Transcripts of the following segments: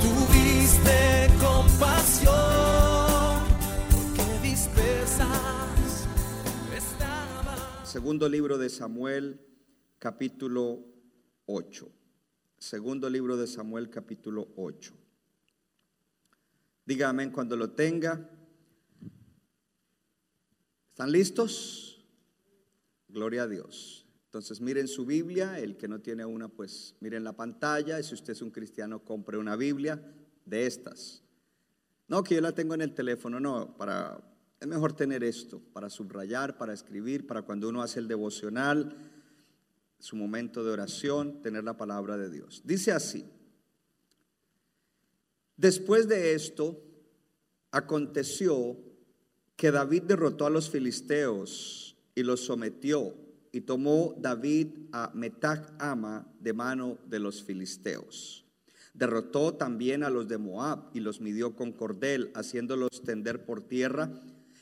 tuviste compasión porque dispersas. Segundo libro de Samuel, capítulo 8. Segundo libro de Samuel, capítulo 8. Dígame cuando lo tenga. ¿Están listos? Gloria a Dios. Entonces miren su Biblia, el que no tiene una, pues miren la pantalla, y si usted es un cristiano, compre una Biblia de estas. No, que yo la tengo en el teléfono, no, para, es mejor tener esto, para subrayar, para escribir, para cuando uno hace el devocional, su momento de oración, tener la palabra de Dios. Dice así, después de esto, aconteció que David derrotó a los filisteos y los sometió, y tomó David a Metac Ama de mano de los filisteos. Derrotó también a los de Moab y los midió con cordel, haciéndolos tender por tierra,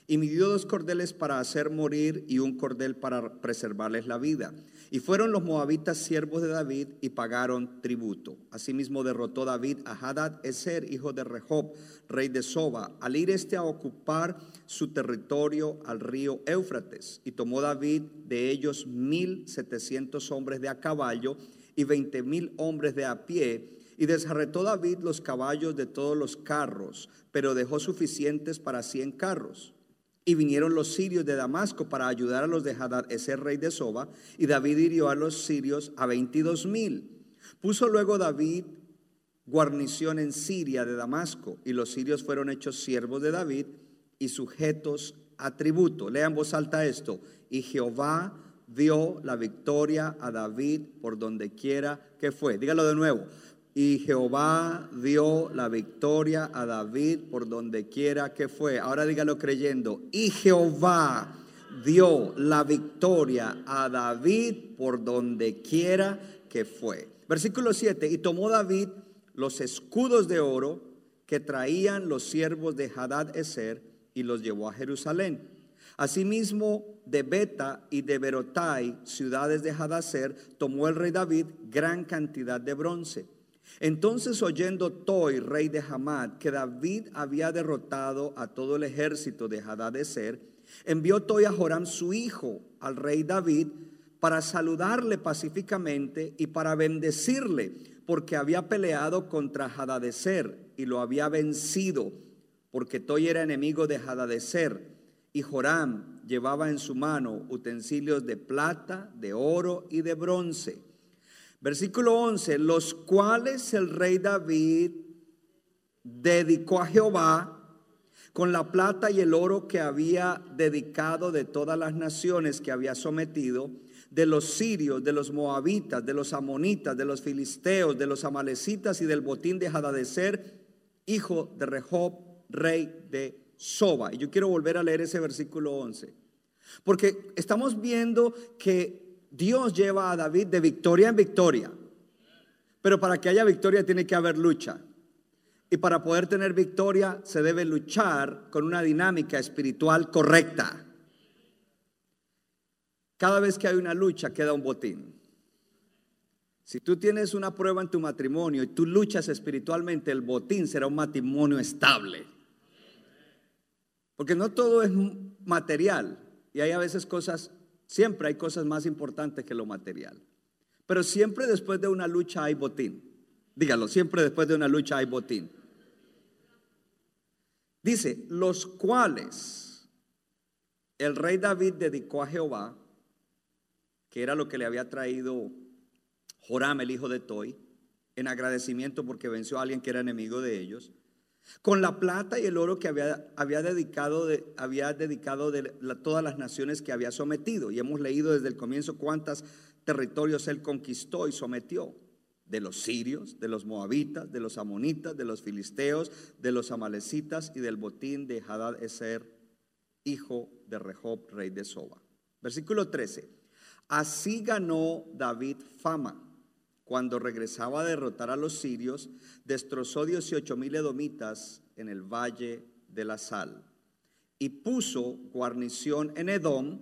y midió dos cordeles para hacer morir y un cordel para preservarles la vida. Y fueron los moabitas siervos de David y pagaron tributo. Asimismo derrotó David a Hadad Eser, hijo de Rehob, rey de Soba, al ir este a ocupar su territorio al río Éufrates. Y tomó David de ellos mil setecientos hombres de a caballo y veinte mil hombres de a pie. Y desjarretó David los caballos de todos los carros, pero dejó suficientes para cien carros. Y vinieron los sirios de Damasco para ayudar a los de Hadad, ese rey de Soba, y David hirió a los sirios a veintidós mil. Puso luego David guarnición en Siria de Damasco, y los sirios fueron hechos siervos de David y sujetos a tributo. Lean voz alta esto. Y Jehová dio la victoria a David por donde quiera que fue. Dígalo de nuevo. Y Jehová dio la victoria a David por donde quiera que fue. Ahora dígalo creyendo. Y Jehová dio la victoria a David por donde quiera que fue. Versículo 7. Y tomó David los escudos de oro que traían los siervos de Hadad Eser y los llevó a Jerusalén. Asimismo, de Beta y de Berotai, ciudades de Hadaser, tomó el rey David gran cantidad de bronce. Entonces oyendo Toi, rey de Hamad, que David había derrotado a todo el ejército de Hadadeser, envió Toi a Joram su hijo al rey David para saludarle pacíficamente y para bendecirle, porque había peleado contra Hadadeser y lo había vencido, porque Toi era enemigo de Hadadeser. Y Joram llevaba en su mano utensilios de plata, de oro y de bronce. Versículo 11, los cuales el rey David dedicó a Jehová con la plata y el oro que había dedicado de todas las naciones que había sometido, de los sirios, de los moabitas, de los amonitas, de los filisteos, de los amalecitas y del botín de Hadadeser, hijo de Rehob, rey de Soba. Y yo quiero volver a leer ese versículo 11, porque estamos viendo que Dios lleva a David de victoria en victoria. Pero para que haya victoria tiene que haber lucha. Y para poder tener victoria se debe luchar con una dinámica espiritual correcta. Cada vez que hay una lucha queda un botín. Si tú tienes una prueba en tu matrimonio y tú luchas espiritualmente, el botín será un matrimonio estable. Porque no todo es material y hay a veces cosas Siempre hay cosas más importantes que lo material. Pero siempre después de una lucha hay botín. Dígalo, siempre después de una lucha hay botín. Dice, los cuales el rey David dedicó a Jehová, que era lo que le había traído Joram, el hijo de Toi, en agradecimiento porque venció a alguien que era enemigo de ellos con la plata y el oro que había, había dedicado, de, había dedicado de todas las naciones que había sometido. Y hemos leído desde el comienzo cuántos territorios él conquistó y sometió. de los sirios, de los moabitas, de los amonitas, de los filisteos, de los amalecitas y del botín de Hadad Eser, hijo de Rehob, rey de Soba. Versículo 13. Así ganó David fama. Cuando regresaba a derrotar a los sirios, destrozó 18 mil edomitas en el valle de la sal y puso guarnición en Edom.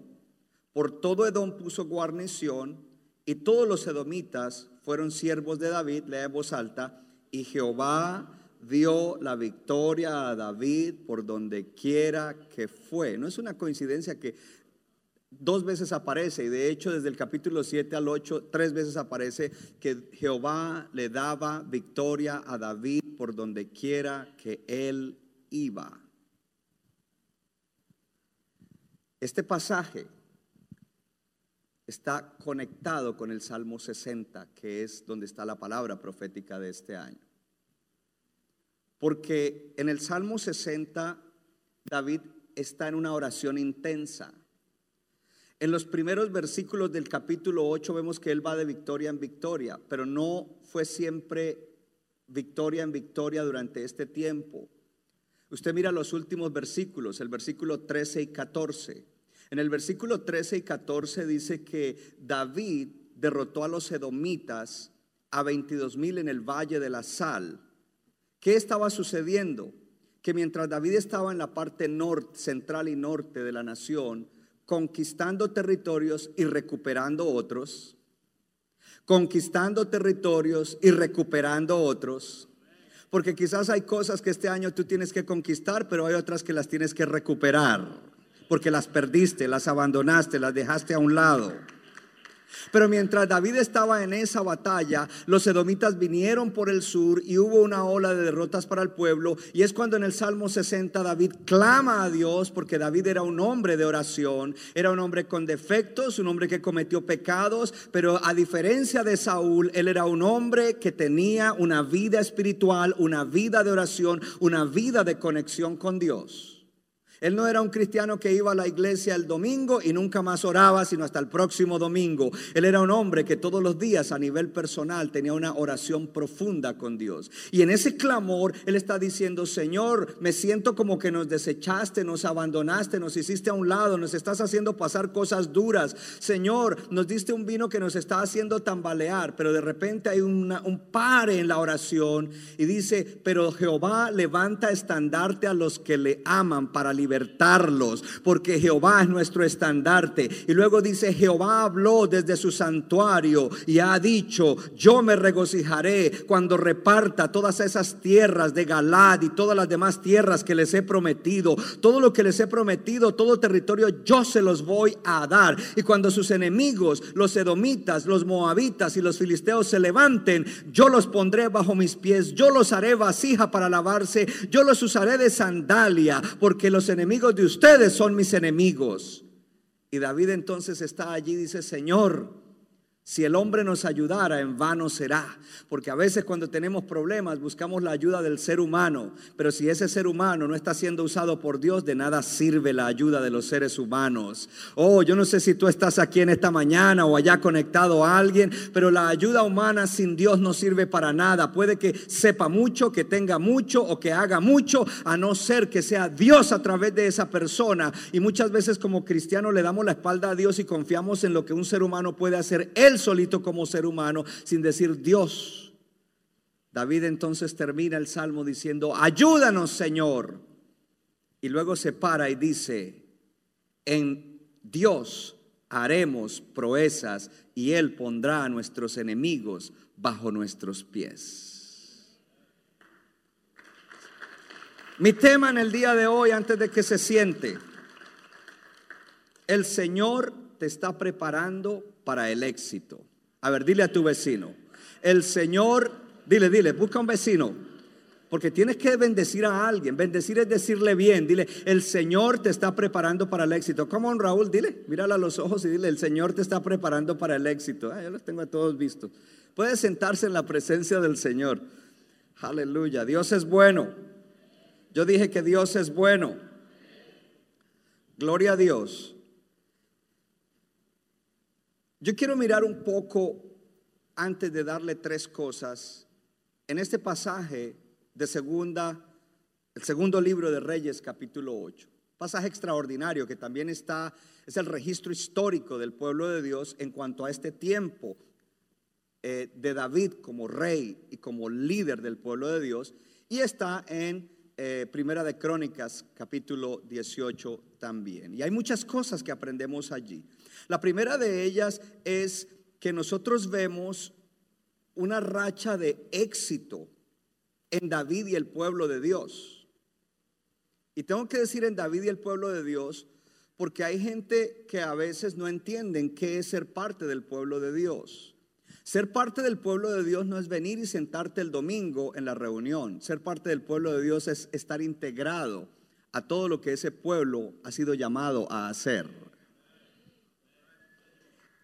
Por todo Edom puso guarnición y todos los edomitas fueron siervos de David, lea en voz alta, y Jehová dio la victoria a David por donde quiera que fue. No es una coincidencia que dos veces aparece, y de hecho desde el capítulo 7 al 8, tres veces aparece que Jehová le daba victoria a David por donde quiera que él iba. Este pasaje está conectado con el Salmo 60, que es donde está la palabra profética de este año. Porque en el Salmo 60 David está en una oración intensa. En los primeros versículos del capítulo 8 vemos que él va de victoria en victoria, pero no fue siempre victoria en victoria durante este tiempo. Usted mira los últimos versículos, el versículo 13 y 14. En el versículo 13 y 14 dice que David derrotó a los edomitas a 22 mil en el valle de la sal. ¿Qué estaba sucediendo? Que mientras David estaba en la parte norte, central y norte de la nación, conquistando territorios y recuperando otros, conquistando territorios y recuperando otros. Porque quizás hay cosas que este año tú tienes que conquistar, pero hay otras que las tienes que recuperar. Porque las perdiste, las abandonaste, las dejaste a un lado. Pero mientras David estaba en esa batalla, los edomitas vinieron por el sur y hubo una ola de derrotas para el pueblo. Y es cuando en el Salmo 60 David clama a Dios, porque David era un hombre de oración, era un hombre con defectos, un hombre que cometió pecados, pero a diferencia de Saúl, él era un hombre que tenía una vida espiritual, una vida de oración, una vida de conexión con Dios. Él no era un cristiano que iba a la iglesia el domingo y nunca más oraba, sino hasta el próximo domingo. Él era un hombre que todos los días a nivel personal tenía una oración profunda con Dios. Y en ese clamor, Él está diciendo, Señor, me siento como que nos desechaste, nos abandonaste, nos hiciste a un lado, nos estás haciendo pasar cosas duras. Señor, nos diste un vino que nos está haciendo tambalear, pero de repente hay un pare en la oración y dice, pero Jehová levanta estandarte a los que le aman para liberar libertarlos, porque Jehová es nuestro estandarte. Y luego dice, Jehová habló desde su santuario y ha dicho, yo me regocijaré cuando reparta todas esas tierras de Galad y todas las demás tierras que les he prometido. Todo lo que les he prometido, todo territorio, yo se los voy a dar. Y cuando sus enemigos, los edomitas, los moabitas y los filisteos se levanten, yo los pondré bajo mis pies, yo los haré vasija para lavarse, yo los usaré de sandalia, porque los enemigos enemigos de ustedes son mis enemigos. Y David entonces está allí y dice, Señor, si el hombre nos ayudara, en vano será. Porque a veces cuando tenemos problemas buscamos la ayuda del ser humano. Pero si ese ser humano no está siendo usado por Dios, de nada sirve la ayuda de los seres humanos. Oh, yo no sé si tú estás aquí en esta mañana o allá conectado a alguien, pero la ayuda humana sin Dios no sirve para nada. Puede que sepa mucho, que tenga mucho o que haga mucho, a no ser que sea Dios a través de esa persona. Y muchas veces como cristianos le damos la espalda a Dios y confiamos en lo que un ser humano puede hacer. Él solito como ser humano, sin decir Dios. David entonces termina el salmo diciendo, ayúdanos Señor. Y luego se para y dice, en Dios haremos proezas y Él pondrá a nuestros enemigos bajo nuestros pies. Mi tema en el día de hoy, antes de que se siente, el Señor te está preparando para el éxito. A ver, dile a tu vecino, el Señor, dile, dile, busca un vecino, porque tienes que bendecir a alguien. Bendecir es decirle bien. Dile, el Señor te está preparando para el éxito. Come on, Raúl, dile, mírala a los ojos y dile, el Señor te está preparando para el éxito. Ah, yo los tengo a todos vistos. Puedes sentarse en la presencia del Señor. Aleluya. Dios es bueno. Yo dije que Dios es bueno. Gloria a Dios. Yo quiero mirar un poco antes de darle tres cosas, en este pasaje de segunda, el segundo libro de Reyes, capítulo 8. Pasaje extraordinario que también está, es el registro histórico del pueblo de Dios en cuanto a este tiempo eh, de David como rey y como líder del pueblo de Dios. Y está en eh, Primera de Crónicas, capítulo 18 también. Y hay muchas cosas que aprendemos allí. La primera de ellas es que nosotros vemos una racha de éxito en David y el pueblo de Dios. Y tengo que decir en David y el pueblo de Dios porque hay gente que a veces no entienden qué es ser parte del pueblo de Dios. Ser parte del pueblo de Dios no es venir y sentarte el domingo en la reunión. Ser parte del pueblo de Dios es estar integrado a todo lo que ese pueblo ha sido llamado a hacer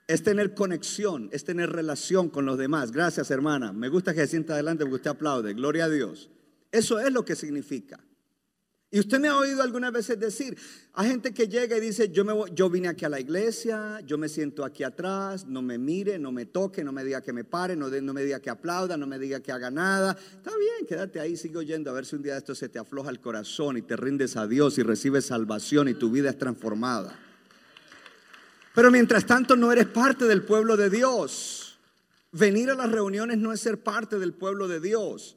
es tener conexión, es tener relación con los demás. Gracias, hermana. Me gusta que se sienta adelante porque usted aplaude. Gloria a Dios. Eso es lo que significa. Y usted me ha oído algunas veces decir, hay gente que llega y dice, yo, me yo vine aquí a la iglesia, yo me siento aquí atrás, no me mire, no me toque, no me diga que me pare, no, no me diga que aplauda, no me diga que haga nada. Está bien, quédate ahí, sigue oyendo, a ver si un día esto se te afloja el corazón y te rindes a Dios y recibes salvación y tu vida es transformada. Pero mientras tanto no eres parte del pueblo de Dios. Venir a las reuniones no es ser parte del pueblo de Dios.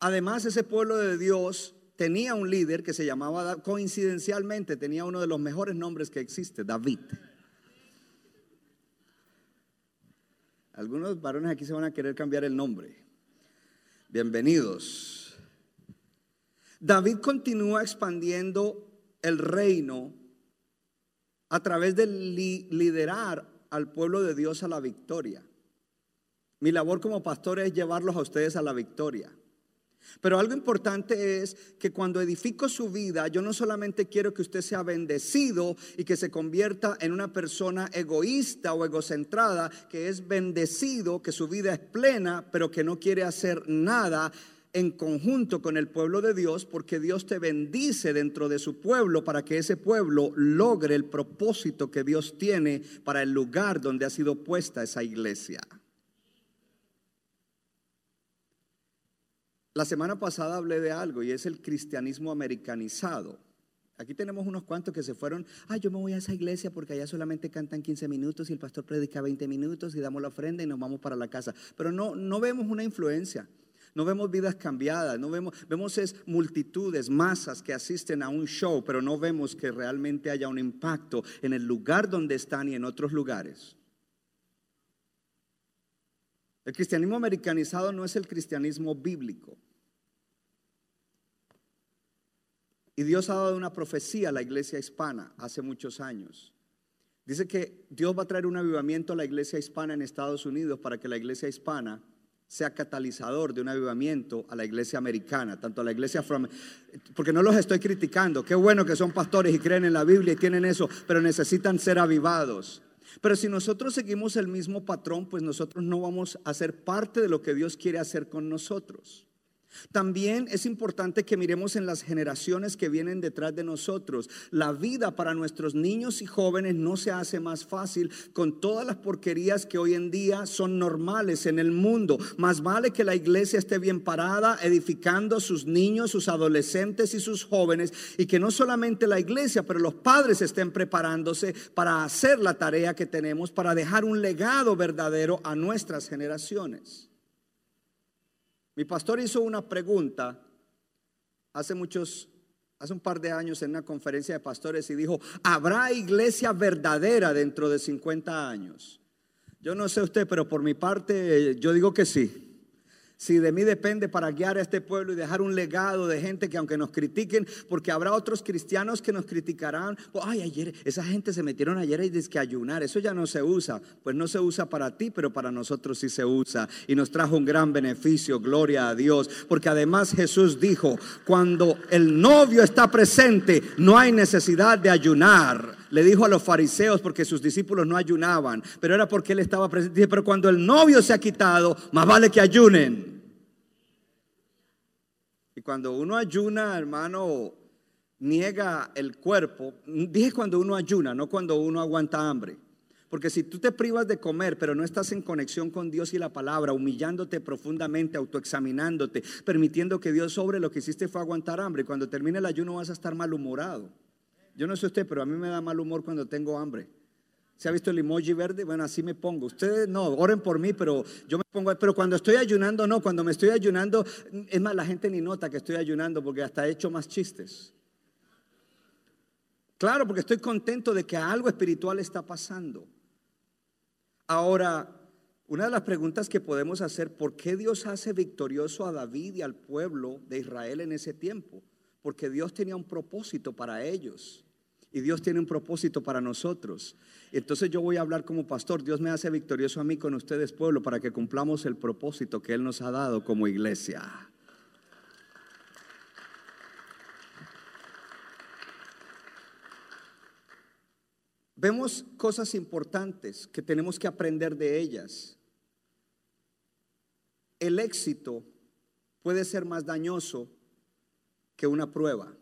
Además, ese pueblo de Dios tenía un líder que se llamaba, coincidencialmente, tenía uno de los mejores nombres que existe, David. Algunos varones aquí se van a querer cambiar el nombre. Bienvenidos. David continúa expandiendo el reino a través de liderar al pueblo de Dios a la victoria. Mi labor como pastor es llevarlos a ustedes a la victoria. Pero algo importante es que cuando edifico su vida, yo no solamente quiero que usted sea bendecido y que se convierta en una persona egoísta o egocentrada, que es bendecido, que su vida es plena, pero que no quiere hacer nada en conjunto con el pueblo de Dios porque Dios te bendice dentro de su pueblo para que ese pueblo logre el propósito que Dios tiene para el lugar donde ha sido puesta esa iglesia. La semana pasada hablé de algo y es el cristianismo americanizado. Aquí tenemos unos cuantos que se fueron, ah, yo me voy a esa iglesia porque allá solamente cantan 15 minutos y el pastor predica 20 minutos y damos la ofrenda y nos vamos para la casa. Pero no, no vemos una influencia. No vemos vidas cambiadas, no vemos, vemos es multitudes, masas que asisten a un show, pero no vemos que realmente haya un impacto en el lugar donde están y en otros lugares. El cristianismo americanizado no es el cristianismo bíblico. Y Dios ha dado una profecía a la iglesia hispana hace muchos años. Dice que Dios va a traer un avivamiento a la iglesia hispana en Estados Unidos para que la iglesia hispana sea catalizador de un avivamiento a la iglesia americana, tanto a la iglesia afroamericana, porque no los estoy criticando, qué bueno que son pastores y creen en la Biblia y tienen eso, pero necesitan ser avivados. Pero si nosotros seguimos el mismo patrón, pues nosotros no vamos a ser parte de lo que Dios quiere hacer con nosotros. También es importante que miremos en las generaciones que vienen detrás de nosotros. La vida para nuestros niños y jóvenes no se hace más fácil con todas las porquerías que hoy en día son normales en el mundo. Más vale que la iglesia esté bien parada, edificando sus niños, sus adolescentes y sus jóvenes, y que no solamente la iglesia, pero los padres estén preparándose para hacer la tarea que tenemos, para dejar un legado verdadero a nuestras generaciones. Mi pastor hizo una pregunta hace muchos, hace un par de años en una conferencia de pastores y dijo, ¿habrá iglesia verdadera dentro de 50 años? Yo no sé usted, pero por mi parte yo digo que sí si de mí depende para guiar a este pueblo y dejar un legado de gente que aunque nos critiquen, porque habrá otros cristianos que nos criticarán, oh, ay, ayer esa gente se metieron ayer y dice que ayunar, eso ya no se usa, pues no se usa para ti, pero para nosotros sí se usa. Y nos trajo un gran beneficio, gloria a Dios, porque además Jesús dijo, cuando el novio está presente, no hay necesidad de ayunar. Le dijo a los fariseos porque sus discípulos no ayunaban, pero era porque él estaba presente. Pero cuando el novio se ha quitado, más vale que ayunen. Y cuando uno ayuna, hermano, niega el cuerpo. Dije cuando uno ayuna, no cuando uno aguanta hambre. Porque si tú te privas de comer, pero no estás en conexión con Dios y la palabra, humillándote profundamente, autoexaminándote, permitiendo que Dios sobre lo que hiciste fue aguantar hambre. Y cuando termine el ayuno vas a estar malhumorado. Yo no sé usted, pero a mí me da mal humor cuando tengo hambre. ¿Se ha visto el emoji verde? Bueno, así me pongo. Ustedes no, oren por mí, pero yo me pongo. Pero cuando estoy ayunando, no. Cuando me estoy ayunando, es más, la gente ni nota que estoy ayunando porque hasta he hecho más chistes. Claro, porque estoy contento de que algo espiritual está pasando. Ahora, una de las preguntas que podemos hacer, ¿por qué Dios hace victorioso a David y al pueblo de Israel en ese tiempo? Porque Dios tenía un propósito para ellos y Dios tiene un propósito para nosotros. Entonces yo voy a hablar como pastor, Dios me hace victorioso a mí con ustedes pueblo para que cumplamos el propósito que Él nos ha dado como iglesia. Vemos cosas importantes que tenemos que aprender de ellas. El éxito puede ser más dañoso que una prueba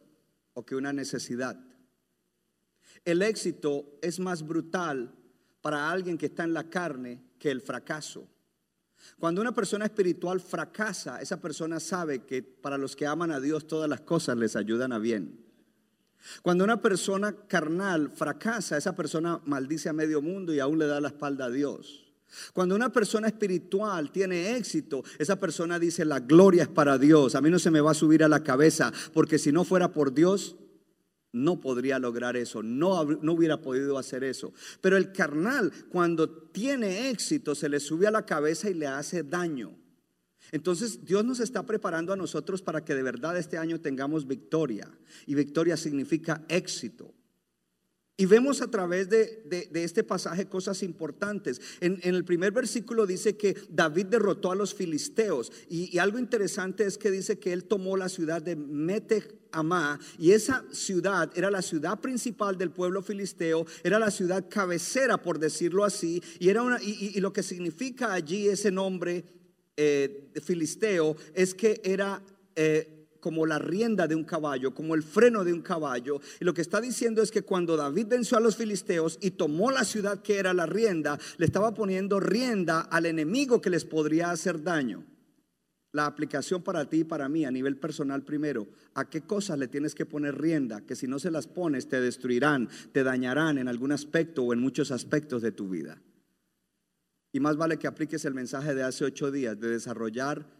o que una necesidad. El éxito es más brutal para alguien que está en la carne que el fracaso. Cuando una persona espiritual fracasa, esa persona sabe que para los que aman a Dios todas las cosas les ayudan a bien. Cuando una persona carnal fracasa, esa persona maldice a medio mundo y aún le da la espalda a Dios. Cuando una persona espiritual tiene éxito, esa persona dice, la gloria es para Dios, a mí no se me va a subir a la cabeza, porque si no fuera por Dios, no podría lograr eso, no, no, hubiera podido hacer eso. Pero el carnal, cuando tiene éxito, se le sube a la cabeza y le hace daño. Entonces Dios nos está preparando a nosotros para que de verdad este año tengamos victoria. Y victoria significa éxito. Y vemos a través de, este pasaje cosas importantes. En, el primer versículo dice que David derrotó a los filisteos. Y, algo interesante es que dice que él tomó la ciudad de Metech Amá, y esa ciudad era la ciudad principal del pueblo filisteo, era la ciudad cabecera, por decirlo así, y, era una, y, lo que significa allí ese nombre eh, filisteo es que era eh, como la rienda de un caballo, como el freno de un caballo. Y lo que está diciendo es que cuando David venció a los filisteos y tomó la ciudad que era la rienda, le estaba poniendo rienda al enemigo que les podría hacer daño. La aplicación para ti y para mí a nivel personal primero, ¿a qué cosas le tienes que poner rienda? Que si no se las pones te destruirán, te dañarán en algún aspecto o en muchos aspectos de tu vida. Y más vale que apliques el mensaje de hace ocho días de desarrollar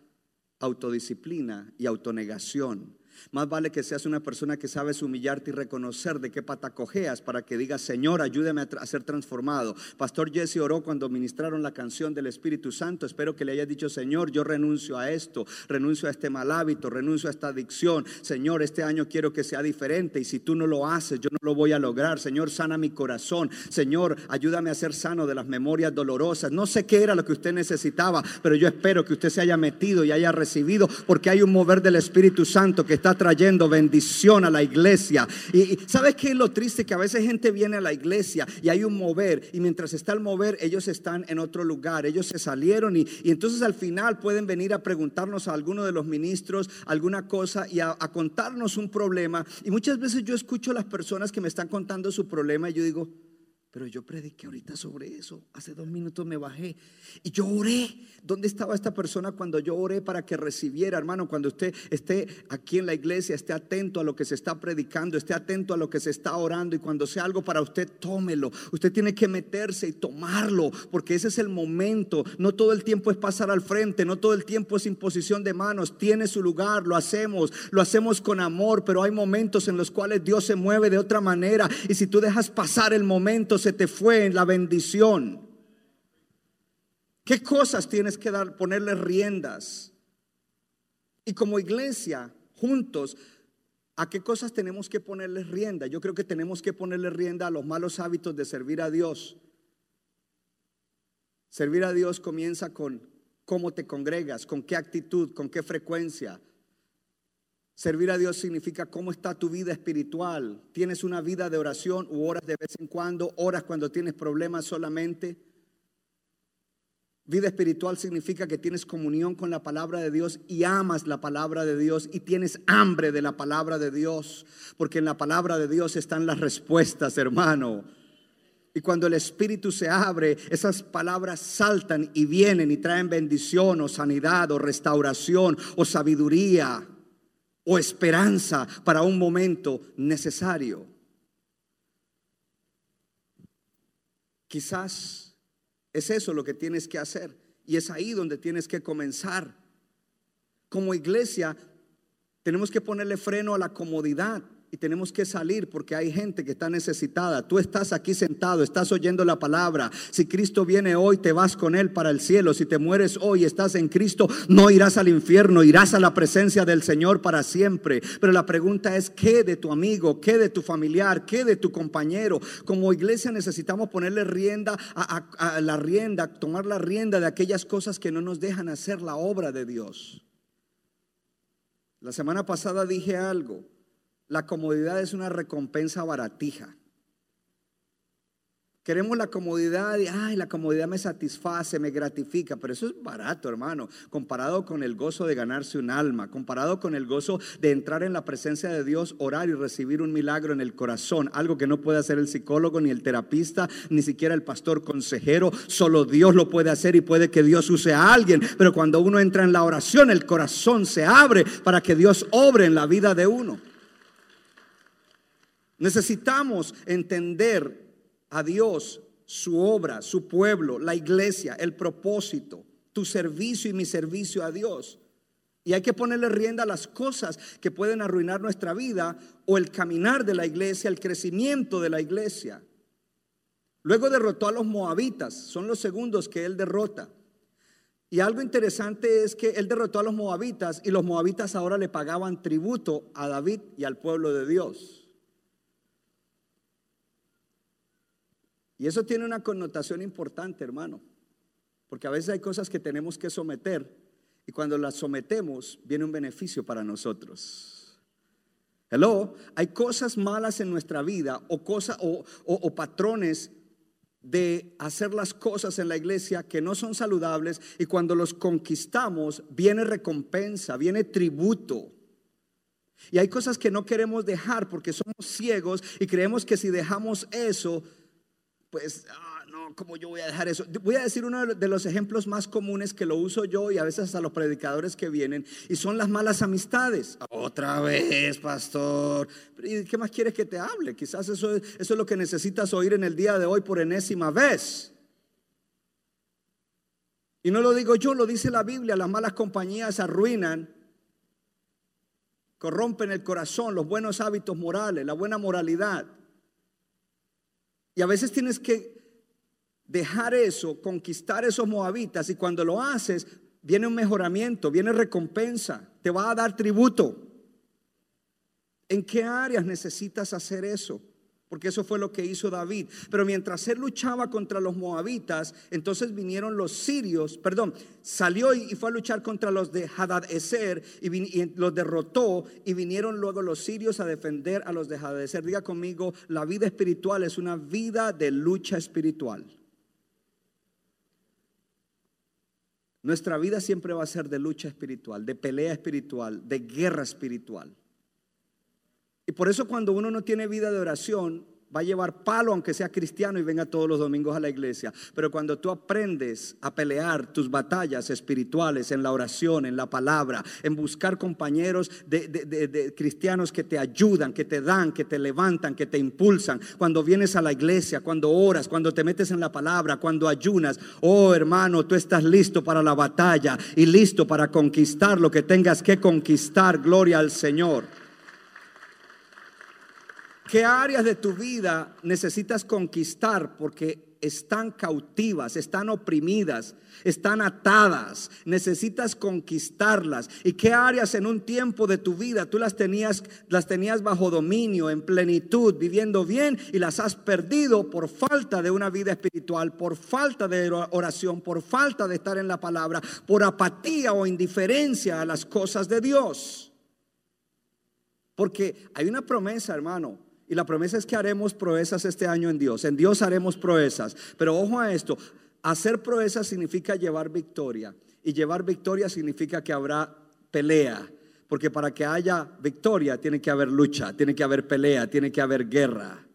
autodisciplina y autonegación más vale que seas una persona que sabes humillarte y reconocer de qué pata cojeas para que digas, Señor, ayúdame a, ser transformado. Pastor Jesse oró cuando ministraron la canción del Espíritu Santo. Espero que le haya dicho, Señor, yo renuncio a esto, renuncio a este mal hábito, renuncio a esta adicción. Señor, este año quiero que sea diferente y si tú no lo haces, yo no lo voy a lograr. Señor, sana mi corazón. Señor, ayúdame a ser sano de las memorias dolorosas. No sé qué era lo que usted necesitaba, pero yo espero que usted se haya metido y haya recibido porque hay un mover del Espíritu Santo que está trayendo bendición a la iglesia. Y, ¿sabes qué es lo triste? Que a veces gente viene a la iglesia y hay un mover y mientras está el mover ellos están en otro lugar, ellos se salieron y, entonces al final pueden venir a preguntarnos a alguno de los ministros alguna cosa y a, a contarnos un problema. Y muchas veces yo escucho a las personas que me están contando su problema y yo digo, pero yo prediqué ahorita sobre eso. Hace dos minutos me bajé y yo oré. ¿Dónde estaba esta persona cuando yo oré para que recibiera, hermano? Cuando usted esté aquí en la iglesia, esté atento a lo que se está predicando, esté atento a lo que se está orando y cuando sea algo para usted, tómelo. Usted tiene que meterse y tomarlo porque ese es el momento. No todo el tiempo es pasar al frente, no todo el tiempo es imposición de manos. Tiene su lugar, lo hacemos, lo hacemos con amor, pero hay momentos en los cuales Dios se mueve de otra manera y si tú dejas pasar el momento, se te fue en la bendición. ¿Qué cosas tienes que dar, ponerle riendas? Y como iglesia, juntos, ¿a qué cosas tenemos que ponerle rienda? Yo creo que tenemos que ponerle rienda a los malos hábitos de servir a Dios. Servir a Dios comienza con cómo te congregas, con qué actitud, con qué frecuencia, Servir a Dios significa cómo está tu vida espiritual. ¿Tienes una vida de oración u horas de vez en cuando? ¿Horas cuando tienes problemas solamente? Vida espiritual significa que tienes comunión con la palabra de Dios y amas la palabra de Dios y tienes hambre de la palabra de Dios. Porque en la palabra de Dios están las respuestas, hermano. Y cuando el espíritu se abre, esas palabras saltan y vienen y traen bendición o sanidad o restauración o sabiduría o esperanza para un momento necesario. Quizás es eso lo que tienes que hacer y es ahí donde tienes que comenzar. Como iglesia tenemos que ponerle freno a la comodidad y tenemos que salir porque hay gente que está necesitada. Tú estás aquí sentado, estás oyendo la palabra. Si Cristo viene hoy, te vas con Él para el cielo. Si te mueres hoy, estás en Cristo, no irás al infierno, irás a la presencia del Señor para siempre. Pero la pregunta es, ¿qué de tu amigo? ¿Qué de tu familiar? ¿Qué de tu compañero? Como iglesia necesitamos ponerle rienda a, a la rienda, tomar la rienda de aquellas cosas que no nos dejan hacer la obra de Dios. La semana pasada dije algo. La comodidad es una recompensa baratija. Queremos la comodidad y, ay, la comodidad me satisface, me gratifica, pero eso es barato, hermano, comparado con el gozo de ganarse un alma, comparado con el gozo de entrar en la presencia de Dios, orar y recibir un milagro en el corazón, algo que no puede hacer el psicólogo, ni el terapista, ni siquiera el pastor consejero, solo Dios lo puede hacer y puede que Dios use a alguien, pero cuando uno entra en la oración, el corazón se abre para que Dios obre en la vida de uno. Necesitamos entender a Dios, su obra, su pueblo, la iglesia, el propósito, tu servicio y mi servicio a Dios. Y hay que ponerle rienda a las cosas que pueden arruinar nuestra vida o el caminar de la iglesia, el crecimiento de la iglesia. Luego derrotó a los moabitas, son los segundos que él derrota. Y algo interesante es que él derrotó a los moabitas y los moabitas ahora le pagaban tributo a David y al pueblo de Dios. Y eso tiene una connotación importante, hermano, porque a veces hay cosas que tenemos que someter y cuando las sometemos viene un beneficio para nosotros. Hello, hay cosas malas en nuestra vida o, cosas, o, o patrones de hacer las cosas en la iglesia que no son saludables y cuando los conquistamos viene recompensa, viene tributo. Y hay cosas que no queremos dejar porque somos ciegos y creemos que si dejamos eso pues, ah, no, ¿cómo yo voy a dejar eso? Voy a decir uno de los ejemplos más comunes que lo uso yo y a veces a los predicadores que vienen, y son las malas amistades. Otra vez, pastor. ¿Y qué más quieres que te hable? Quizás eso, eso es lo que necesitas oír en el día de hoy por enésima vez. Y no lo digo yo, lo dice la Biblia, las malas compañías arruinan, corrompen el corazón, los buenos hábitos morales, la buena moralidad. Y a veces tienes que dejar eso, conquistar esos moabitas y cuando lo haces, viene un mejoramiento, viene recompensa, te va a dar tributo. ¿En qué áreas necesitas hacer eso? Porque eso fue lo que hizo David. Pero mientras él luchaba contra los moabitas, entonces vinieron los sirios, perdón, salió y fue a luchar contra los de Hadad-Eser y, y, los derrotó y vinieron luego los sirios a defender a los de Hadad-Eser. Diga conmigo, la vida espiritual es una vida de lucha espiritual. Nuestra vida siempre va a ser de lucha espiritual, de pelea espiritual, de guerra espiritual. Y por eso cuando uno no tiene vida de oración, va a llevar palo aunque sea cristiano y venga todos los domingos a la iglesia. Pero cuando tú aprendes a pelear tus batallas espirituales en la oración, en la palabra, en buscar compañeros de, de, cristianos que te ayudan, que te dan, que te levantan, que te impulsan, cuando vienes a la iglesia, cuando oras, cuando te metes en la palabra, cuando ayunas, oh hermano, tú estás listo para la batalla y listo para conquistar lo que tengas que conquistar. Gloria al Señor. ¿Qué áreas de tu vida necesitas conquistar porque están cautivas, están oprimidas, están atadas? Necesitas conquistarlas. ¿Y qué áreas en un tiempo de tu vida tú las tenías las tenías bajo dominio, en plenitud, viviendo bien y las has perdido por falta de una vida espiritual, por falta de oración, por falta de estar en la palabra, por apatía o indiferencia a las cosas de Dios? Porque hay una promesa, hermano, y la promesa es que haremos proezas este año en Dios. En Dios haremos proezas. Pero ojo a esto, hacer proezas significa llevar victoria. Y llevar victoria significa que habrá pelea. Porque para que haya victoria tiene que haber lucha, tiene que haber pelea, tiene que haber guerra.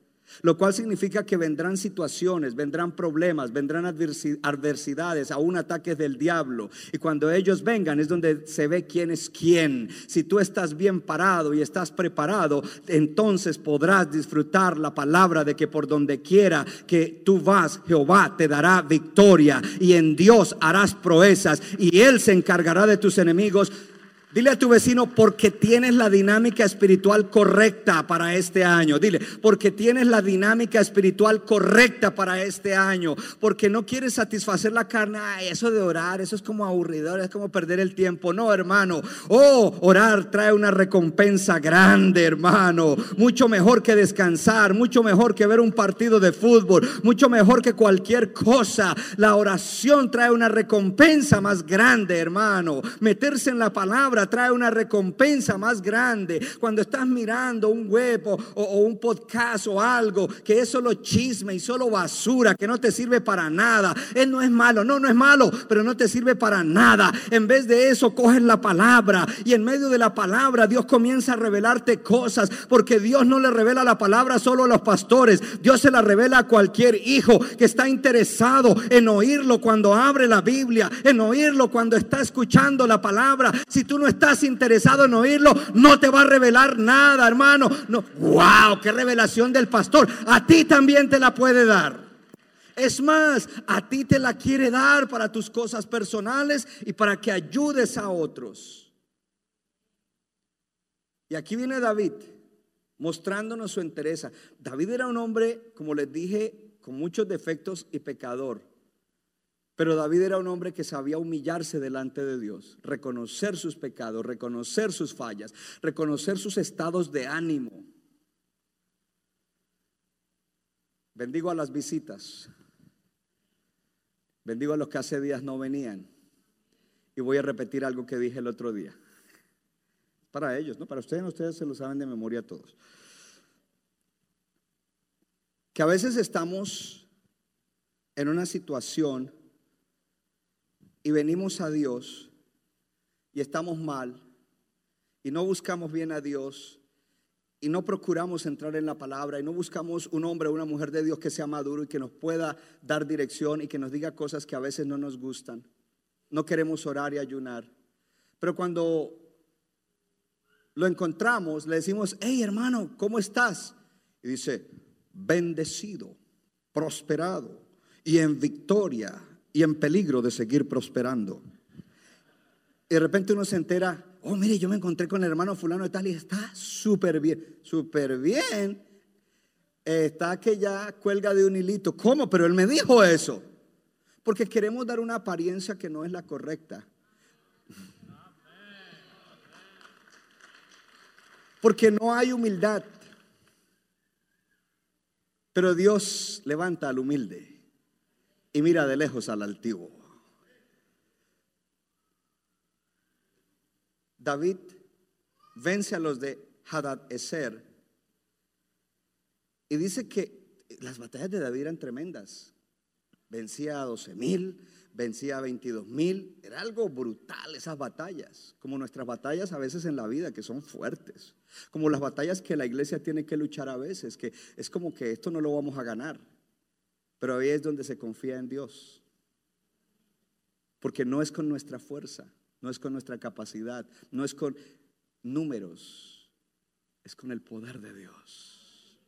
Lo cual significa que vendrán situaciones, vendrán problemas, vendrán adversi- adversidades, aún ataques del diablo. Y cuando ellos vengan es donde se ve quién es quién. Si tú estás bien parado y estás preparado, entonces podrás disfrutar la palabra de que por donde quiera que tú vas, Jehová te dará victoria y en Dios harás proezas y Él se encargará de tus enemigos. Dile a tu vecino porque tienes la dinámica espiritual correcta para este año. Dile, porque tienes la dinámica espiritual correcta para este año. Porque no quieres satisfacer la carne. Ay, eso de orar, eso es como aburridor, es como perder el tiempo. No, hermano. Oh, orar trae una recompensa grande, hermano. Mucho mejor que descansar, mucho mejor que ver un partido de fútbol, mucho mejor que cualquier cosa. La oración trae una recompensa más grande, hermano. Meterse en la palabra trae una recompensa más grande. Cuando estás mirando un web o, un podcast o algo que es solo chisme y solo basura, que no te sirve para nada. Él no es malo, no, no es malo, pero no te sirve para nada. En vez de eso, coges la palabra y en medio de la palabra Dios comienza a revelarte cosas, porque Dios no le revela la palabra solo a los pastores, Dios se la revela a cualquier hijo que está interesado en oírlo cuando abre la Biblia, en oírlo cuando está escuchando la palabra. Si tú no interesado en oírlo, no te va a revelar nada, hermano. No, wow, qué revelación del pastor. A ti también te la puede dar. Es más, a ti te la quiere dar para tus cosas personales y para que ayudes a otros. Y aquí viene David mostrándonos su interés. David era un hombre, como les dije, con muchos defectos y pecador. Pero David era un hombre que sabía humillarse delante de Dios, reconocer sus pecados, reconocer sus fallas, reconocer sus estados de ánimo. Bendigo a las visitas. Bendigo a los que hace días no venían. Y voy a repetir algo que dije el otro día. Para ellos, ¿no? Para ustedes, ustedes se lo saben de memoria todos. Que a veces estamos en una situación y venimos a Dios y estamos mal y no buscamos bien a Dios y no procuramos entrar en la palabra y no buscamos un hombre o una mujer de Dios que sea maduro y que nos pueda dar dirección y que nos diga cosas que a veces no nos gustan. No queremos orar y ayunar. Pero cuando lo encontramos, le decimos, hey hermano, ¿cómo estás? Y dice, bendecido, prosperado y en victoria y en peligro de seguir prosperando. Y de repente uno se entera, oh, mire, yo me encontré con el hermano fulano de tal y está súper bien, súper bien. Está que ya cuelga de un hilito. ¿Cómo? Pero él me dijo eso. Porque queremos dar una apariencia que no es la correcta. Porque no hay humildad. Pero Dios levanta al humilde y mira de lejos al altivo. David vence a los de Hadad Eser y dice que las batallas de David eran tremendas. Vencía a 12 mil, vencía a 22 mil. Era algo brutal esas batallas, como nuestras batallas a veces en la vida, que son fuertes. Como las batallas que la iglesia tiene que luchar a veces, que es como que esto no lo vamos a ganar. Pero ahí es donde se confía en Dios. Porque no es con nuestra fuerza, no es con nuestra capacidad, no es con números, es con el poder de Dios.